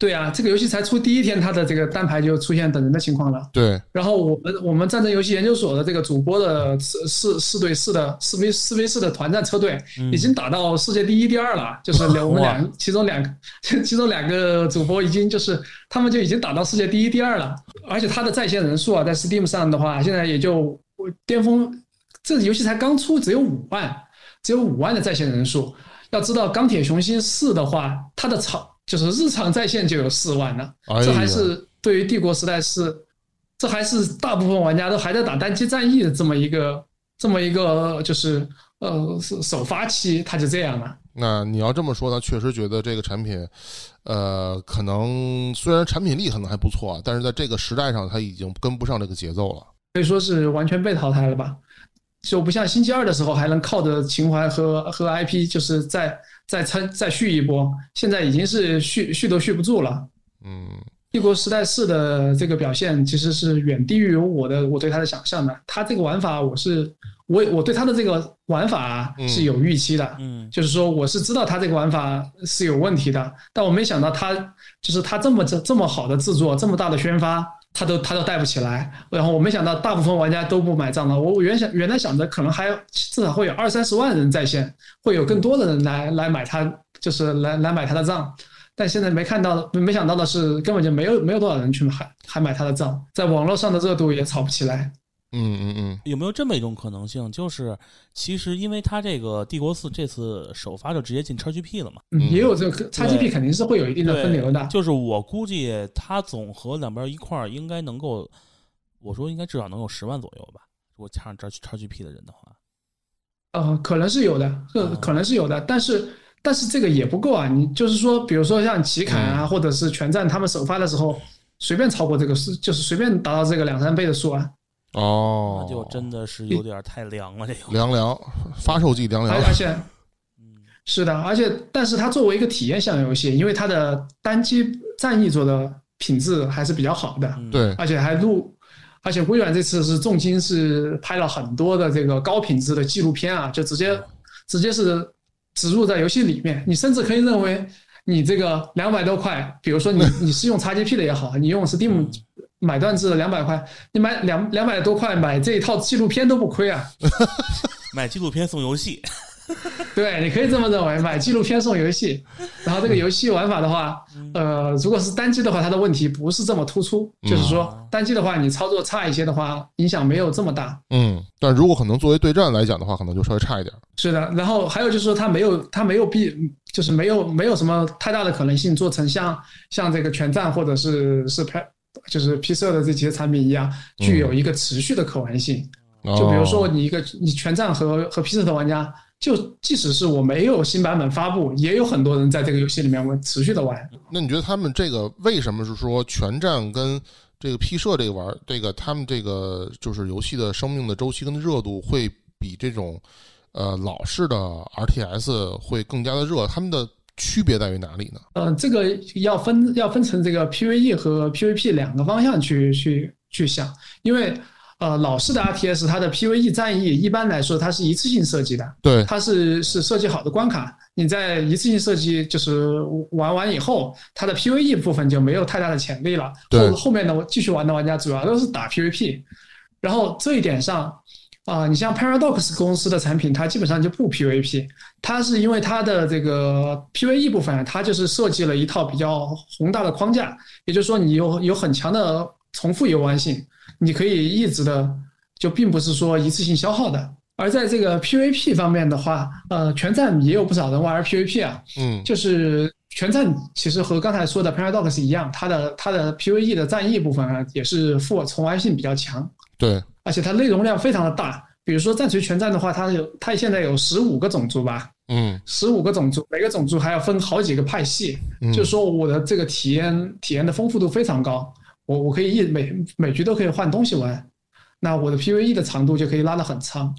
对啊，这个游戏才出第一天，它的这个单排就出现等人的情况了。对，然后我们我们战争游戏研究所的这个主播的四四四对四的四 v 四 v 四的团战车队，嗯已经打到世界第一、第二了。就是 两我们两其中两个 其中两个主播已经就是他们就已经打到世界第一、第二了。而且他的在线人数啊，在 Steam 上的话，现在也就巅峰，这游戏才刚出，只有五万，只有五万的在线人数。要知道，《钢铁雄心四》的话，它的场就是日常在线就有四万了。哎呀这还是对于帝国时代是，这还是大部分玩家都还在打单机战役的这么一个这么一个就是呃首首发期，它就这样了。那你要这么说呢，确实觉得这个产品，呃，可能虽然产品力可能还不错啊，但是在这个时代上，它已经跟不上这个节奏了。可以说是完全被淘汰了吧？就不像星期二的时候还能靠着情怀和和 IP，，就是再再撑再续一波，现在已经是续续都续不住了。嗯，帝国时代四的这个表现其实是远低于我的我对它的想象的。它这个玩法，我是我我对它的这个玩法是有预期的，嗯就是说我是知道它这个玩法是有问题的，但我没想到它就是它这么这这么好的制作，这么大的宣发，他都他都带不起来。然后我没想到大部分玩家都不买账了。我我原想原来想着可能还至少会有二三十万人在线，会有更多的人来来买他，就是来来买他的账。但现在没看到，没想到的是，根本就没有没有多少人去买，还买他的账，在网络上的热度也炒不起来。嗯嗯嗯，有没有这么一种可能性，就是其实因为它这个帝国四这次首发就直接进 XGP 了嘛？嗯，嗯也有这个 XGP 肯定是会有一定的分流的。就是我估计它总和两边一块儿应该能够，我说应该至少能有十万左右吧。如果加上 X XGP 的人的话，呃，可能是有的，呃哦，可能是有的，但是但是这个也不够啊。你就是说，比如说像极砍啊，或者是全站，他们首发的时候随便超过这个数，就是随便达到这个两三倍的数啊。哦，那就真的是有点太凉了。这个，凉凉，发售季凉凉。而而且嗯是的，而且但是它作为一个体验向游戏，因为它的单机战役做的品质还是比较好的，嗯，对，而且还录，而且微软这次是重金是拍了很多的这个高品质的纪录片啊，就直接直接是植入在游戏里面。你甚至可以认为，你这个两百多块，比如说你 你是用 XGP 的也好，你用 Steam 买断制的两百块，你买两两百多块买这一套纪录片都不亏啊。买纪录片送游戏，对，你可以这么认为，买纪录片送游戏。然后这个游戏玩法的话，呃，如果是单机的话，它的问题不是这么突出，就是说单机的话，你操作差一些的话，影响没有这么大。嗯，但如果可能作为对战来讲的话，可能就稍微差一点。是的，然后还有就是说，它没有，它没有必，就是没有没有什么太大的可能性做成像像这个全战或者是是拍就是 P 社的这些产品一样，具有一个持续的可玩性。就比如说哦你一个你全站和和 P 社的玩家，就即使是我没有新版本发布，也有很多人在这个游戏里面玩持续的玩。那你觉得他们这个为什么是说全站跟这个 P 社这个玩儿这个他们这个就是游戏的生命的周期跟热度会比这种呃老式的 RTS 会更加的热？他们的区别在于哪里呢？呃，这个要分要分成这个 PVE 和 PVP 两个方向去去去想，因为呃老式的 RTS 它的 PVE 战役一般来说它是一次性设计的，对，它是是设计好的关卡，你在一次性设计就是玩完以后，它的 PVE 部分就没有太大的潜力了。对。后后面的继续玩的玩家主要都是打 PVP，然后这一点上，啊、你像 Paradox 公司的产品，它基本上就不 PVP，它是因为它的这个 PVE 部分，它就是设计了一套比较宏大的框架，也就是说你有有很强的重复游玩性，你可以一直的，就并不是说一次性消耗的。而在这个 PVP 方面的话，呃，全站也有不少人玩 PVP 啊，嗯就是全站其实和刚才说的 Paradox 一样，它的它的 PVE 的战役部分啊，也是复重玩性比较强。对，而且它内容量非常的大。比如说战锤全战的话，它有它现在有十五个种族吧，嗯十五个种族，每个种族还要分好几个派系，嗯就是说我的这个体验体验的丰富度非常高，我我可以一每每局都可以换东西玩，那我的 PVE 的长度就可以拉得很长。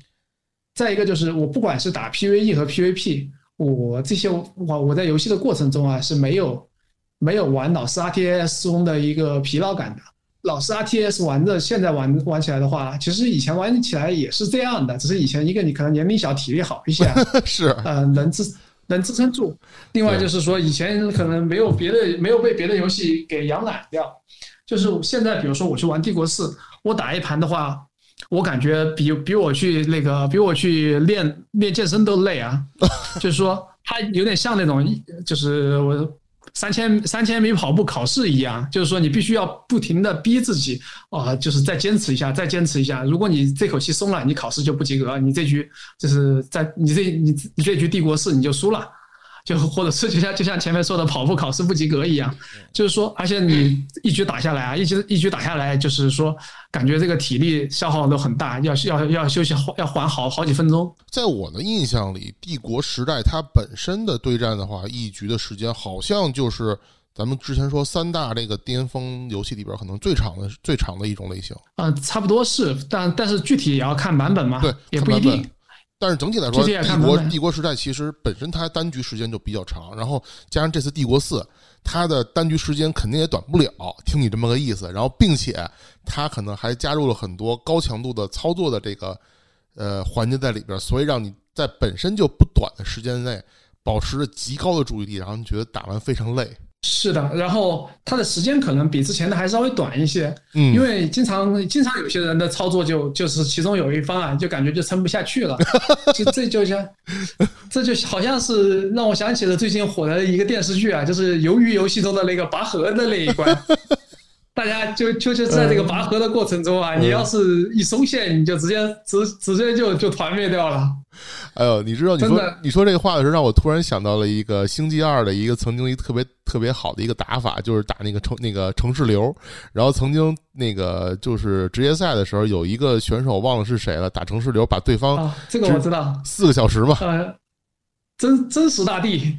再一个就是我不管是打 PVE 和 PVP，我这些我我在游戏的过程中啊是没有没有玩老式 RTS 中的一个疲劳感的。老式 RTS 玩的，现在玩玩起来的话，其实以前玩起来也是这样的，只是以前一个你可能年龄小，体力好一些啊，是，呃，能支能支撑住。另外就是说，以前可能没有别的，没有被别的游戏给养懒掉。就是现在，比如说我去玩帝国四，我打一盘的话，我感觉比比我去那个比我去练练健身都累啊。就是说，它有点像那种，就是我三千三千米跑步考试一样，就是说你必须要不停的逼自己啊、就是再坚持一下，再坚持一下。如果你这口气松了，你考试就不及格，你这局就是在你这你你这局帝国四你就输了。就或者是就像就像前面说的跑步考试不及格一样，就是说，而且你一局打下来啊，一局一局打下来，就是说，感觉这个体力消耗都很大，要要要休息要缓好好几分钟。在我的印象里，帝国时代它本身的对战的话，一局的时间好像就是咱们之前说三大这个巅峰游戏里边可能最长的最长的一种类型。嗯、差不多是，但但是具体也要看版本嘛，对也不一定。但是整体来说，帝国帝国时代其实本身它单局时间就比较长，然后加上这次帝国四，它的单局时间肯定也短不了。听你这么个意思，然后并且它可能还加入了很多高强度的操作的这个呃环节在里边，所以让你在本身就不短的时间内保持着极高的注意力，然后你觉得打完非常累。是的，然后它的时间可能比之前的还稍微短一些，嗯，因为经常经常有些人的操作就就是其中有一方啊，就感觉就撑不下去了，就这就像这就好像是让我想起了最近火的一个电视剧啊，就是鱿鱼游戏中的那个拔河的那一关。大家就就就在这个拔河的过程中啊，你要是一松懈，你就直接直直接就就团灭掉了。哎呦，你知道你说你说这个话的时候，让我突然想到了一个《星际二》的一个曾经一特别特别好的一个打法，就是打那个城那个城市流。然后曾经那个就是职业赛的时候，有一个选手忘了是谁了，打城市流把对方啊，这个我知道，四个小时嘛，呃，真 真实大地，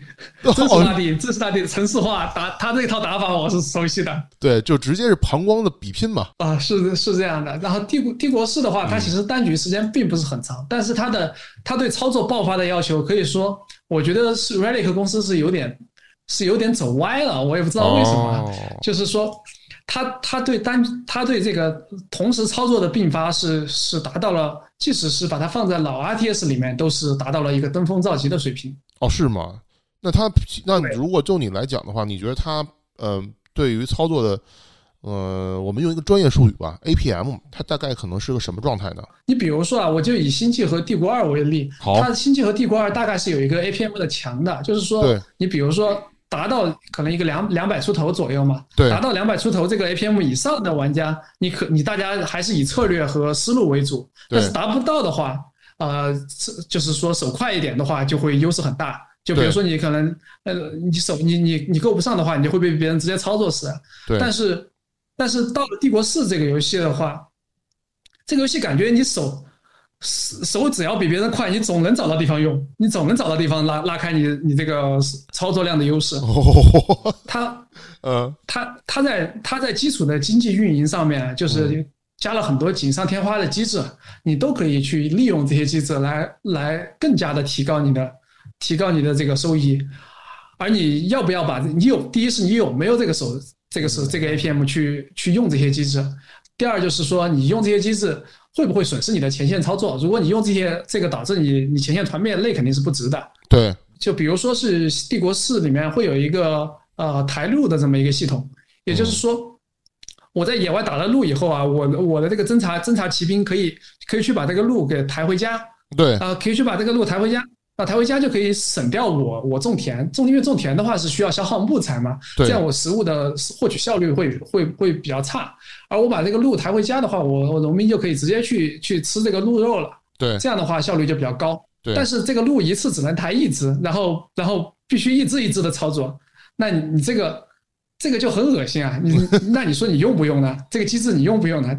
真实大地，真实大地城市化打他这套打法我是熟悉的。对，就直接是膀胱的比拼嘛。啊，是是这样的。然后帝国帝国四的话，它其实单局时间并不是很长，但是它的它对操作爆发的要求，可以说，我觉得是 Relic 公司是有点是有点走歪了，我也不知道为什么。哦就是说，他他对单他对这个同时操作的并发是是达到了，即使是把它放在老 RTS 里面，都是达到了一个登峰造极的水平。哦，是吗？那他那如果就你来讲的话，你觉得他呃对于操作的呃，我们用一个专业术语吧，APM，它大概可能是个什么状态呢？你比如说啊，我就以星际和帝国二为例，好它星际和帝国二大概是有一个 APM 的墙的，就是说对，你比如说达到可能一个两两百出头左右嘛，对。达到两百出头这个 APM 以上的玩家，你可你大家还是以策略和思路为主，但是达不到的话，呃，是就是说手快一点的话，就会优势很大。就比如说你可能呃，你手你你你够不上的话，你就会被别人直接操作死。对，但是但是到了帝国四这个游戏的话，这个游戏感觉你手手手只要比别人快，你总能找到地方用，你总能找到地方拉拉开你你这个操作量的优势。哦，它 嗯它它在它在基础的经济运营上面，就是加了很多锦上添花的机制，你都可以去利用这些机制来来更加的提高你的提高你的这个收益。而你要不要把你有第一是你有没有这个手这个是这个 APM 去去用这些机制，第二就是说你用这些机制会不会损失你的前线操作？如果你用这些这个导致你你前线团灭，那肯定是不值的。对，就比如说是帝国四里面会有一个呃台路的这么一个系统，也就是说，我在野外打了路以后啊，我我的这个侦察侦察骑兵可以可以去把这个路给抬回家对，啊、可以去把这个路抬回家。啊，抬回家就可以省掉我我种田种，因为种田的话是需要消耗木材嘛，对这样我食物的获取效率会会会比较差。而我把这个鹿抬回家的话，我我农民就可以直接去去吃这个鹿肉了，对，这样的话效率就比较高。对，但是这个鹿一次只能抬一只，然后然后必须一只一只的操作，那你你这个这个就很恶心啊！你那你说你用不用呢？这个机制你用不用呢？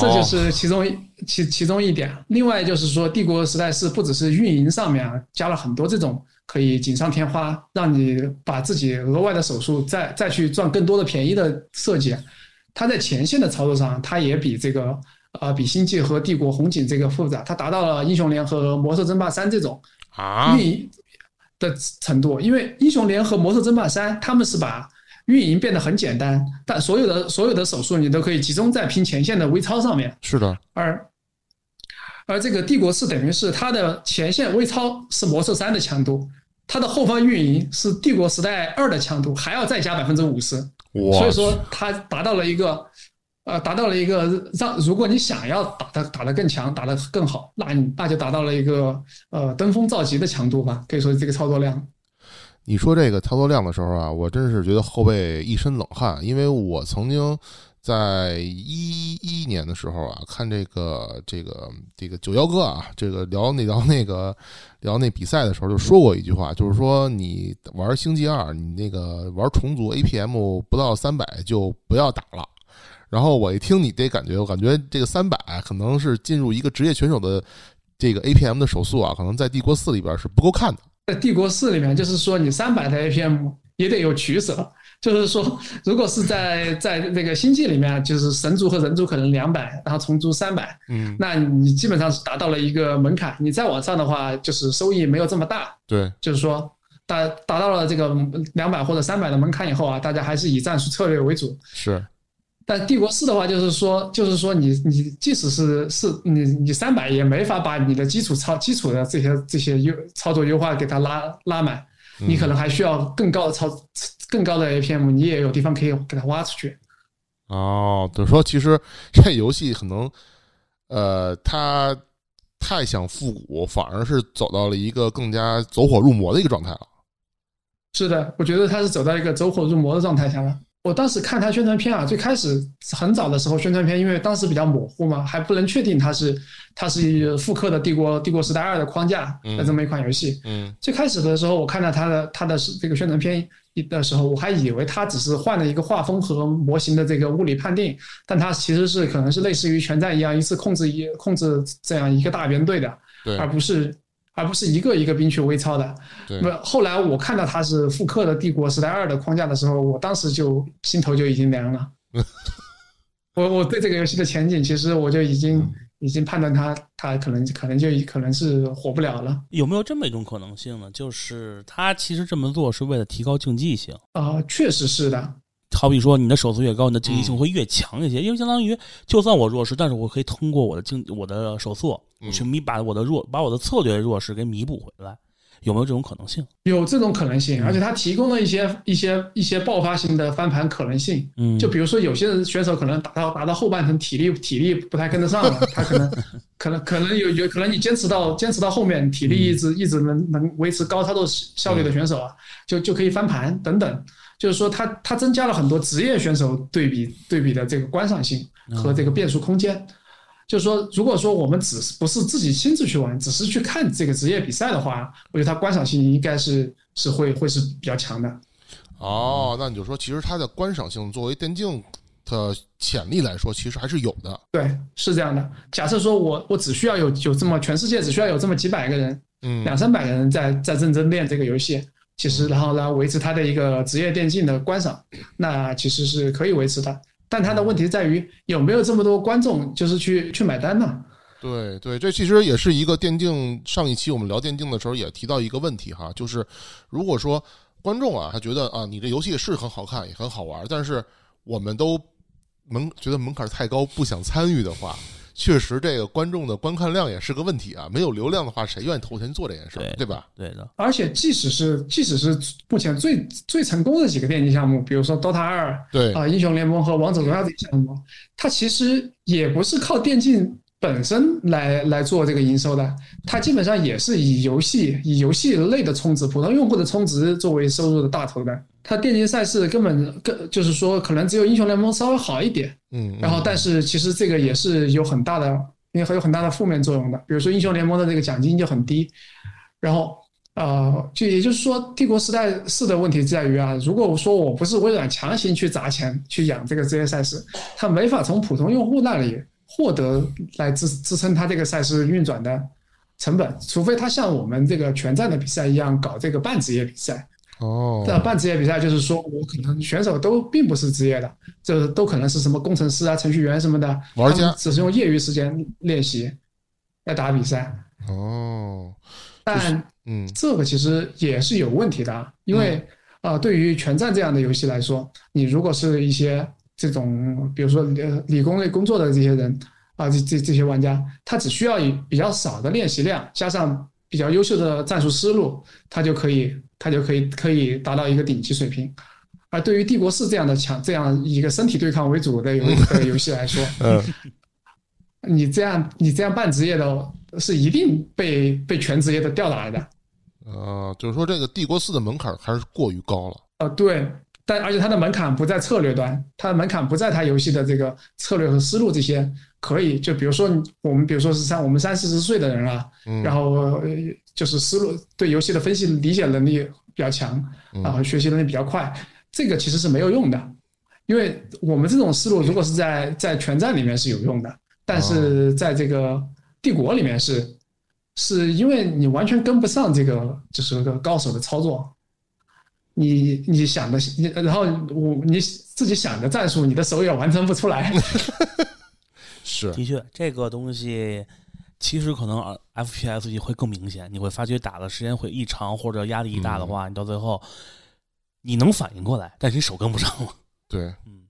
这就哦是其中一其其中一点。另外就是说，帝国时代是不只是运营上面啊，加了很多这种可以锦上添花，让你把自己额外的手术再再去赚更多的便宜的设计。它在前线的操作上，它也比这个呃比星际和帝国红警这个复杂，它达到了英雄联和魔兽争霸三这种啊运营的程度。因为英雄联合魔兽争霸三，他们是把运营变得很简单，但所有的所有的手术你都可以集中在拼前线的微操上面，是的，而而这个帝国是等于是它的前线微操是魔兽三的强度，它的后方运营是帝国时代二的强度，还要再加百分之五十。哇，所以说它达到了一个，呃，达到了一个让如果你想要打的打得更强，打得更好，那你那就达到了一个呃登峰造极的强度吧，可以说这个操作量。你说这个操作量的时候啊，我真是觉得后背一身冷汗，因为我曾经在一一年的时候啊，看这个这个这个九幺哥啊，这个聊那聊那个聊那比赛的时候，就说过一句话，就是说你玩星际二，你那个玩虫族 APM 不到三百就不要打了。然后我一听你这感觉，我感觉这个三百可能是进入一个职业选手的这个 APM 的手速啊，可能在帝国四里边是不够看的。在帝国四里面，就是说你三百的 APM 也得有取舍，就是说，如果是在在那个星际里面，就是神族和人族可能两百，然后虫族三百，嗯，那你基本上是达到了一个门槛。你再往上的话，就是收益没有这么大，对，就是说达达到了这个两百或者三百的门槛以后啊，大家还是以战术策略为主。是，但帝国四的话，就是说，就是说你你即使是是你你三百也没法把你的基础操基础的这些这些优操作优化给它拉拉满，嗯你可能还需要更高的操更高的 APM，你也有地方可以给它挖出去。哦，等于说，其实 这游戏可能，呃，它太想复古，反而是走到了一个更加走火入魔的一个状态了。是的，我觉得它是走到一个走火入魔的状态下了。我当时看他宣传片啊，最开始很早的时候宣传片，因为当时比较模糊嘛，还不能确定它是它是复刻的帝国帝国时代二的框架的这么一款游戏。嗯最开始的时候，我看到它的它的这个宣传片的时候，我还以为它只是换了一个画风和模型的这个物理判定，但它其实是可能是类似于全战一样，一次控制一控制这样一个大编队的，对而不是而不是一个一个兵去微操的。对那后来我看到他是复刻的帝国时代二的框架的时候，我当时就心头就已经凉了。我我对这个游戏的前景，其实我就已经嗯已经判断他，他可能可能就可能是火不了了。有没有这么一种可能性呢？就是他其实这么做是为了提高竞技性。啊、确实是的，好比说，你的手速越高，你的竞技性嗯会越强一些，因为相当于就算我弱势，但是我可以通过我的竞我的手速，嗯我去弥把我的弱把我的策略弱势给弥补回来，有没有这种可能性？有这种可能性，嗯而且它提供了一些一些一些爆发性的翻盘可能性。嗯，就比如说，有些人选手可能打到打到后半程，体力体力不太跟得上了，他可能可能可能有有可能你坚持到坚持到后面，体力一直一直能能维持高操作效率的选手啊，就就可以翻盘等等。就是说它，它增加了很多职业选手对比对比的这个观赏性和这个变数空间。就是说，如果说我们只是不是自己亲自去玩，只是去看这个职业比赛的话，我觉得它观赏性应该是是会会是比较强的。哦，那你就说，其实它的观赏性作为电竞的潜力来说，其实还是有的。对，是这样的。假设说我我只需要有有这么全世界只需要有这么几百个人，嗯，两三百个人在在认真练这个游戏，其实然后来维持它的一个职业电竞的观赏，那其实是可以维持的。但它的问题在于有没有这么多观众就是去去买单呢？对对，这其实也是一个电竞。上一期我们聊电竞的时候也提到一个问题哈，就是如果说观众啊，他觉得啊，你这游戏是很好看，也很好玩，但是我们都门觉得门槛太高，不想参与的话，确实这个观众的观看量也是个问题啊。没有流量的话，谁愿意投钱做这件事儿，对对吧？对的，而且即使是即使是目前最最成功的几个电竞项目，比如说 DOTA 二对啊、英雄联盟和王者荣耀这些项目，它其实也不是靠电竞本身来来做这个营收的，它基本上也是以游戏以游戏类的充值、普通用户的充值作为收入的大头的。它电竞赛事根本更就是说，可能只有英雄联盟稍微好一点，嗯，然后，但是其实这个也是有很大的，因为还有很大的负面作用的。比如说英雄联盟的这个奖金就很低，然后呃，就也就是说，帝国时代四的问题在于啊，如果说我不是微软强行去砸钱去养这个职业赛事，它没法从普通用户那里获得来支支撑它这个赛事运转的成本，除非它像我们这个全站的比赛一样搞这个半职业比赛。哦，那半职业比赛就是说我可能选手都并不是职业的，这都可能是什么工程师啊、程序员什么的，玩家。只是用业余时间练习来打比赛。哦，但嗯。这个其实也是有问题的啊，因为啊、呃对于全站这样的游戏来说，你如果是一些这种，比如说呃理工类工作的这些人啊，这这这些玩家，他只需要以比较少的练习量，加上比较优秀的战术思路，他就可以他就可以可以达到一个顶级水平。而对于帝国四这样的强这样一个身体对抗为主的游的游戏来说，嗯，你这样你这样半职业的，是一定被被全职业的吊打来的。呃，就是说这个帝国四的门槛还是过于高了。呃，对，但而且它的门槛不在策略端，它的门槛不在它游戏的这个策略和思路这些可以，就比如说我们比如说是像我们三四十岁的人啊，嗯，然后呃就是思路对游戏的分析理解能力比较强，嗯然后学习能力比较快，这个其实是没有用的，因为我们这种思路如果是在在全站里面是有用的，但是在这个帝国里面是。是因为你完全跟不上这个就是个高手的操作，你你想的，你然后我你自己想的战术，你的手也完成不出来。是的确，这个东西其实可能呃 FPS 也会更明显，你会发觉打的时间会一长或者压力一大的话，你到最后你能反应过来，但是你手跟不上了。对，嗯，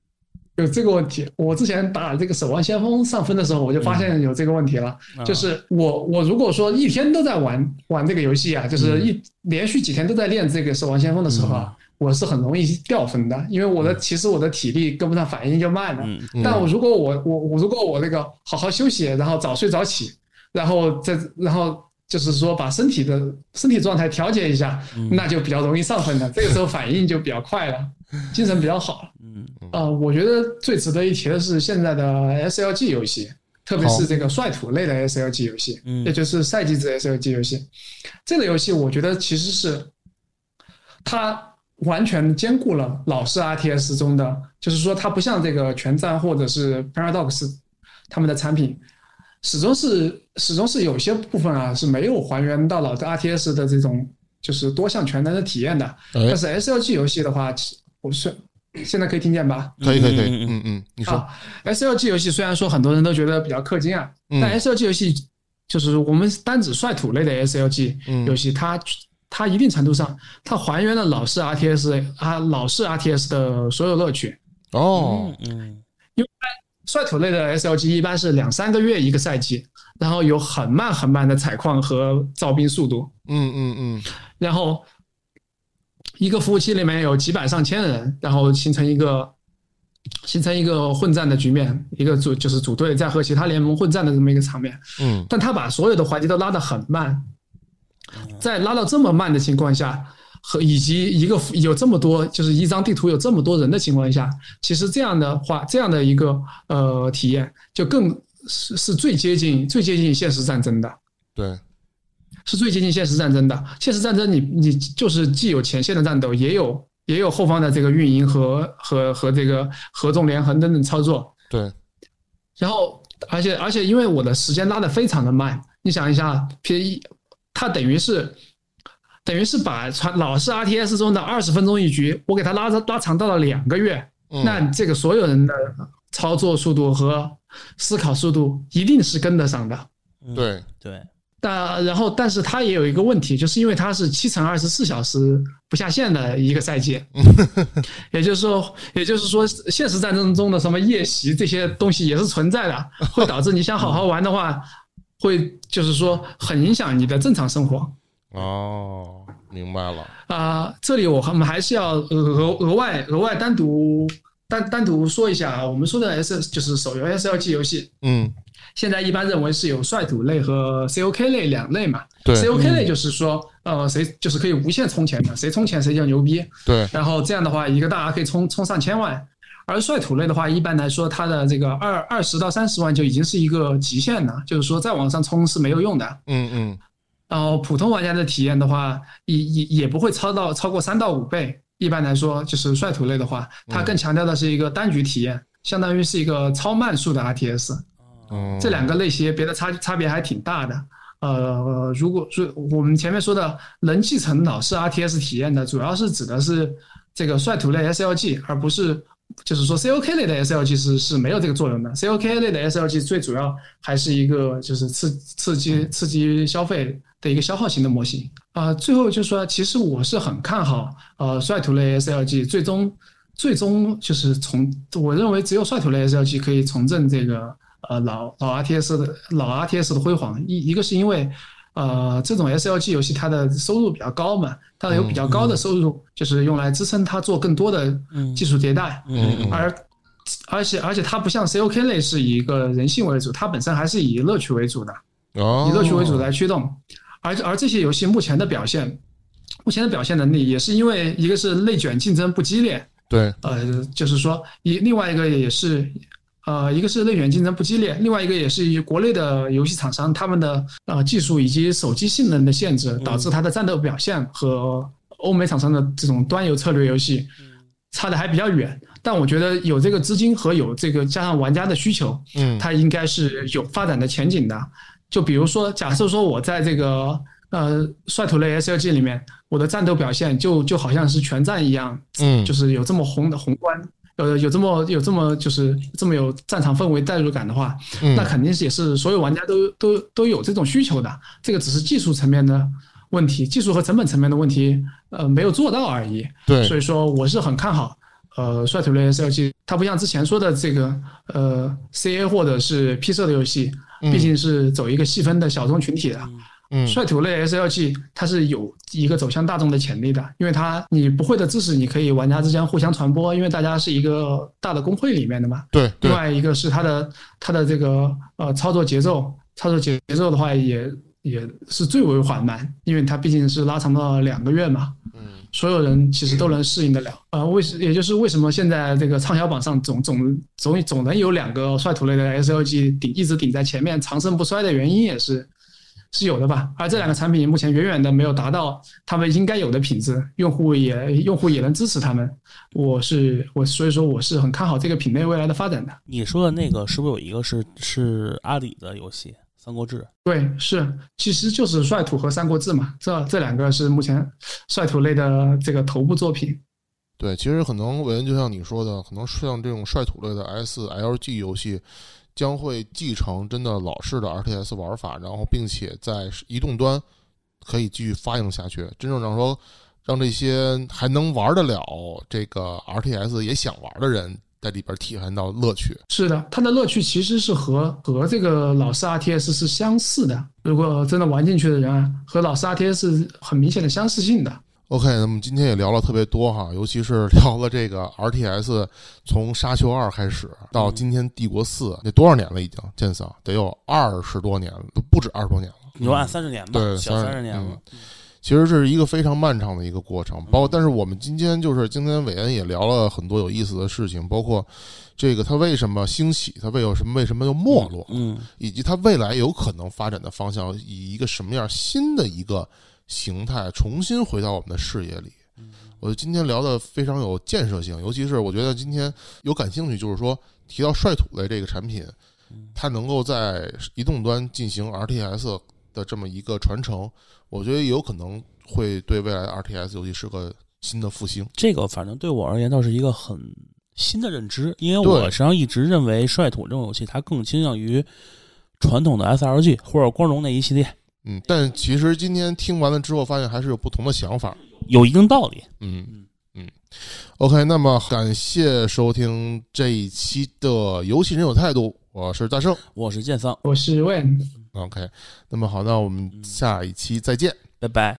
有这个问题，我之前打这个《守望先锋》上分的时候，我就发现有这个问题了。啊就是我我如果说一天都在玩玩这个游戏啊，就是一连续几天都在练这个《守望先锋》的时候啊，我是很容易掉分的，因为我的其实我的体力跟不上，反应就慢了。嗯。嗯。但我如果我我我如果我那个好好休息，然后早睡早起，然后再然后就是说把身体的身体状态调节一下，嗯那就比较容易上分了。这个时候反应就比较快了，精神比较好了。嗯呃，我觉得最值得一提的是现在的 SLG 游戏，特别是这个率土类的 SLG 游戏，嗯也就是赛季制 SLG 游戏。这个游戏我觉得其实是它完全兼顾了老式 RTS 中的，就是说它不像这个全战或者是 Paradox 他们的产品，始终是始终是有些部分啊是没有还原到老的 RTS 的这种就是多项全能的体验的。哎但，是 SLG 游戏的话，其我是现在可以听见吧？可以可以可以，嗯嗯嗯嗯，你说，啊，SLG 游戏虽然说很多人都觉得比较氪金啊，嗯但 SLG 游戏就是我们单指率土类的 SLG 嗯游戏，它它一定程度上它还原了老式 RTS 啊老式 RTS 的所有乐趣。哦，嗯率土类的 SLG 一般是两三个月一个赛季，然后有很慢很慢的采矿和造兵速度，嗯嗯嗯，然后一个服务器里面有几百上千人，然后形成一个形成一个混战的局面，一个组就是组队在和其他联盟混战的这么一个场面。嗯。但他把所有的环节都拉得很慢，在拉到这么慢的情况下，和以及一个有这么多就是一张地图有这么多人的情况下，其实这样的话，这样的一个呃体验就更是是最接近最接近现实战争的。对，是最接近现实战争的。现实战争你，你就是既有前线的战斗，也有也有后方的这个运营和和和这个合纵连横等等操作。对，然后，而且而且，因为我的时间拉的非常的慢，你想一下，P 一，它等于是等于是把传老式 RTS 中的二十分钟一局，我给它拉拉长到了两个月。嗯那这个所有人的操作速度和思考速度一定是跟得上的。嗯，对，对，但然后，但是它也有一个问题，就是因为它是七乘二十四小时不下线的一个赛季，也就是说，也就是说，现实战争中的什么夜袭这些东西也是存在的，会导致你想好好玩的话，会就是说很影响你的正常生活。哦，明白了。啊、这里我我们还是要额额外额外单独单单独说一下啊，我们说的 S 就是手游 SLG 游戏，嗯，现在一般认为是有率土类和 COK 类两类嘛。对 COK 类就是说，呃，谁就是可以无限充钱的，谁充钱谁就牛逼。对，然后这样的话，一个大 R 可以充充上千万。而率土类的话，一般来说，它的这个二二十到三十万就已经是一个极限了，就是说再往上冲是没有用的。嗯嗯然后普通玩家的体验的话，也也也不会超到超过三到五倍。一般来说，就是率土类的话，它更强调的是一个单局体验，相当于是一个超慢速的 RTS。哦，这两个类型别的差差别还挺大的。呃，如果说我们前面说的能继承老式 RTS 体验的，主要是指的是这个率土类 SLG，而不是就是说 COK 类的 SLG 是是没有这个作用的。COK 类的 SLG 最主要还是一个就是刺刺激刺激消费的一个消耗型的模型。啊、最后就说，其实我是很看好呃率土类 SLG 最终最终就是从我认为只有率土类 SLG 可以重振这个呃老老 RTS 的老 RTS 的辉煌。一一个是因为呃这种 SLG 游戏它的收入比较高嘛，它有比较高的收入，就是用来支撑它做更多的技术迭代，嗯嗯而而且而且它不像 COK 类是以一个人性为主，它本身还是以乐趣为主的。哦，以乐趣为主来驱动。而而这些游戏目前的表现，目前的表现能力也是因为一个是内卷竞争不激烈，对，呃，就是说一另外一个也是。呃，一个是内卷竞争不激烈，另外一个也是以国内的游戏厂商他们的呃技术以及手机性能的限制，导致它的战斗表现和欧美厂商的这种端游策略游戏差的还比较远。但我觉得有这个资金和有这个加上玩家的需求，嗯它应该是有发展的前景的。就比如说，假设说我在这个呃率土类 SLG 里面，我的战斗表现就就好像是全战一样，嗯，就是有这么宏的宏观，呃，有这么有这么就是这么有战场氛围代入感的话，嗯那肯定是也是所有玩家都都都有这种需求的。这个只是技术层面的问题，技术和成本层面的问题，呃，没有做到而已。对所以说我是很看好，呃，率土类 SLG，它不像之前说的这个呃 CA 或者是 P 社的游戏，毕竟是走一个细分的小众群体的。嗯率土类 SLG 它是有一个走向大众的潜力的，因为它你不会的知识，你可以玩家之间互相传播，因为大家是一个大的工会里面的嘛。对对另，外一个是它的它的这个呃操作节奏，操作节奏的话也也是最为缓慢，因为它毕竟是拉长到两个月嘛。嗯所有人其实都能适应得了。呃，为什也就是为什么现在这个畅销榜上总总总总能有两个率土类的 SLG 顶一直顶在前面，长盛不衰的原因也是是有的吧。而这两个产品目前远远的没有达到他们应该有的品质，用户也用户也能支持他们。我是我所以说我是很看好这个品类未来的发展的。你说的那个是不是有一个是是阿里的游戏《三国志》？对，是，其实就是率土和三国志嘛，这这两个是目前率土类的这个头部作品。对，其实很能伟恩就像你说的，可能像这种率土类的 SLG 游戏，将会继承真的老式的 RTS 玩法，然后并且在移动端可以继续发扬下去，真正让说让这些还能玩得了这个 RTS 也想玩的人在里边体验到乐趣。是的，它的乐趣其实是和和这个老式 RTS 是相似的。如果真的玩进去的人啊，和老式 RTS 是很明显的相似性的。OK，那么今天也聊了特别多哈，尤其是聊了这个 RTS 从沙丘二开始到今天帝国四，那多少年了已经？剑嫂得有二十多年了，都不止二十多年了。你就按三十年吧，对小三十年了。其实这是一个非常漫长的一个过程，包括但是我们今天就是今天韦恩也聊了很多有意思的事情，包括这个它为什么兴起，它为有什么为什么又没落，嗯，以及它未来有可能发展的方向，以一个什么样新的一个形态重新回到我们的视野里。我今天聊的非常有建设性，尤其是我觉得今天有感兴趣，就是说提到率土类这个产品，它能够在移动端进行 RTS 的这么一个传承，我觉得有可能会对未来的 RTS 游戏是个新的复兴。这个反正对我而言倒是一个很新的认知，因为我实际上一直认为率土这种游戏它更倾向于传统的 SLG 或者光荣那一系列，嗯，但其实今天听完了之后，发现还是有不同的想法。有一定道理。嗯嗯，OK，那么感谢收听这一期的游戏人有态度，我是大圣。我是剑桑，我是问。OK，那么好，那我们下一期再见。拜拜。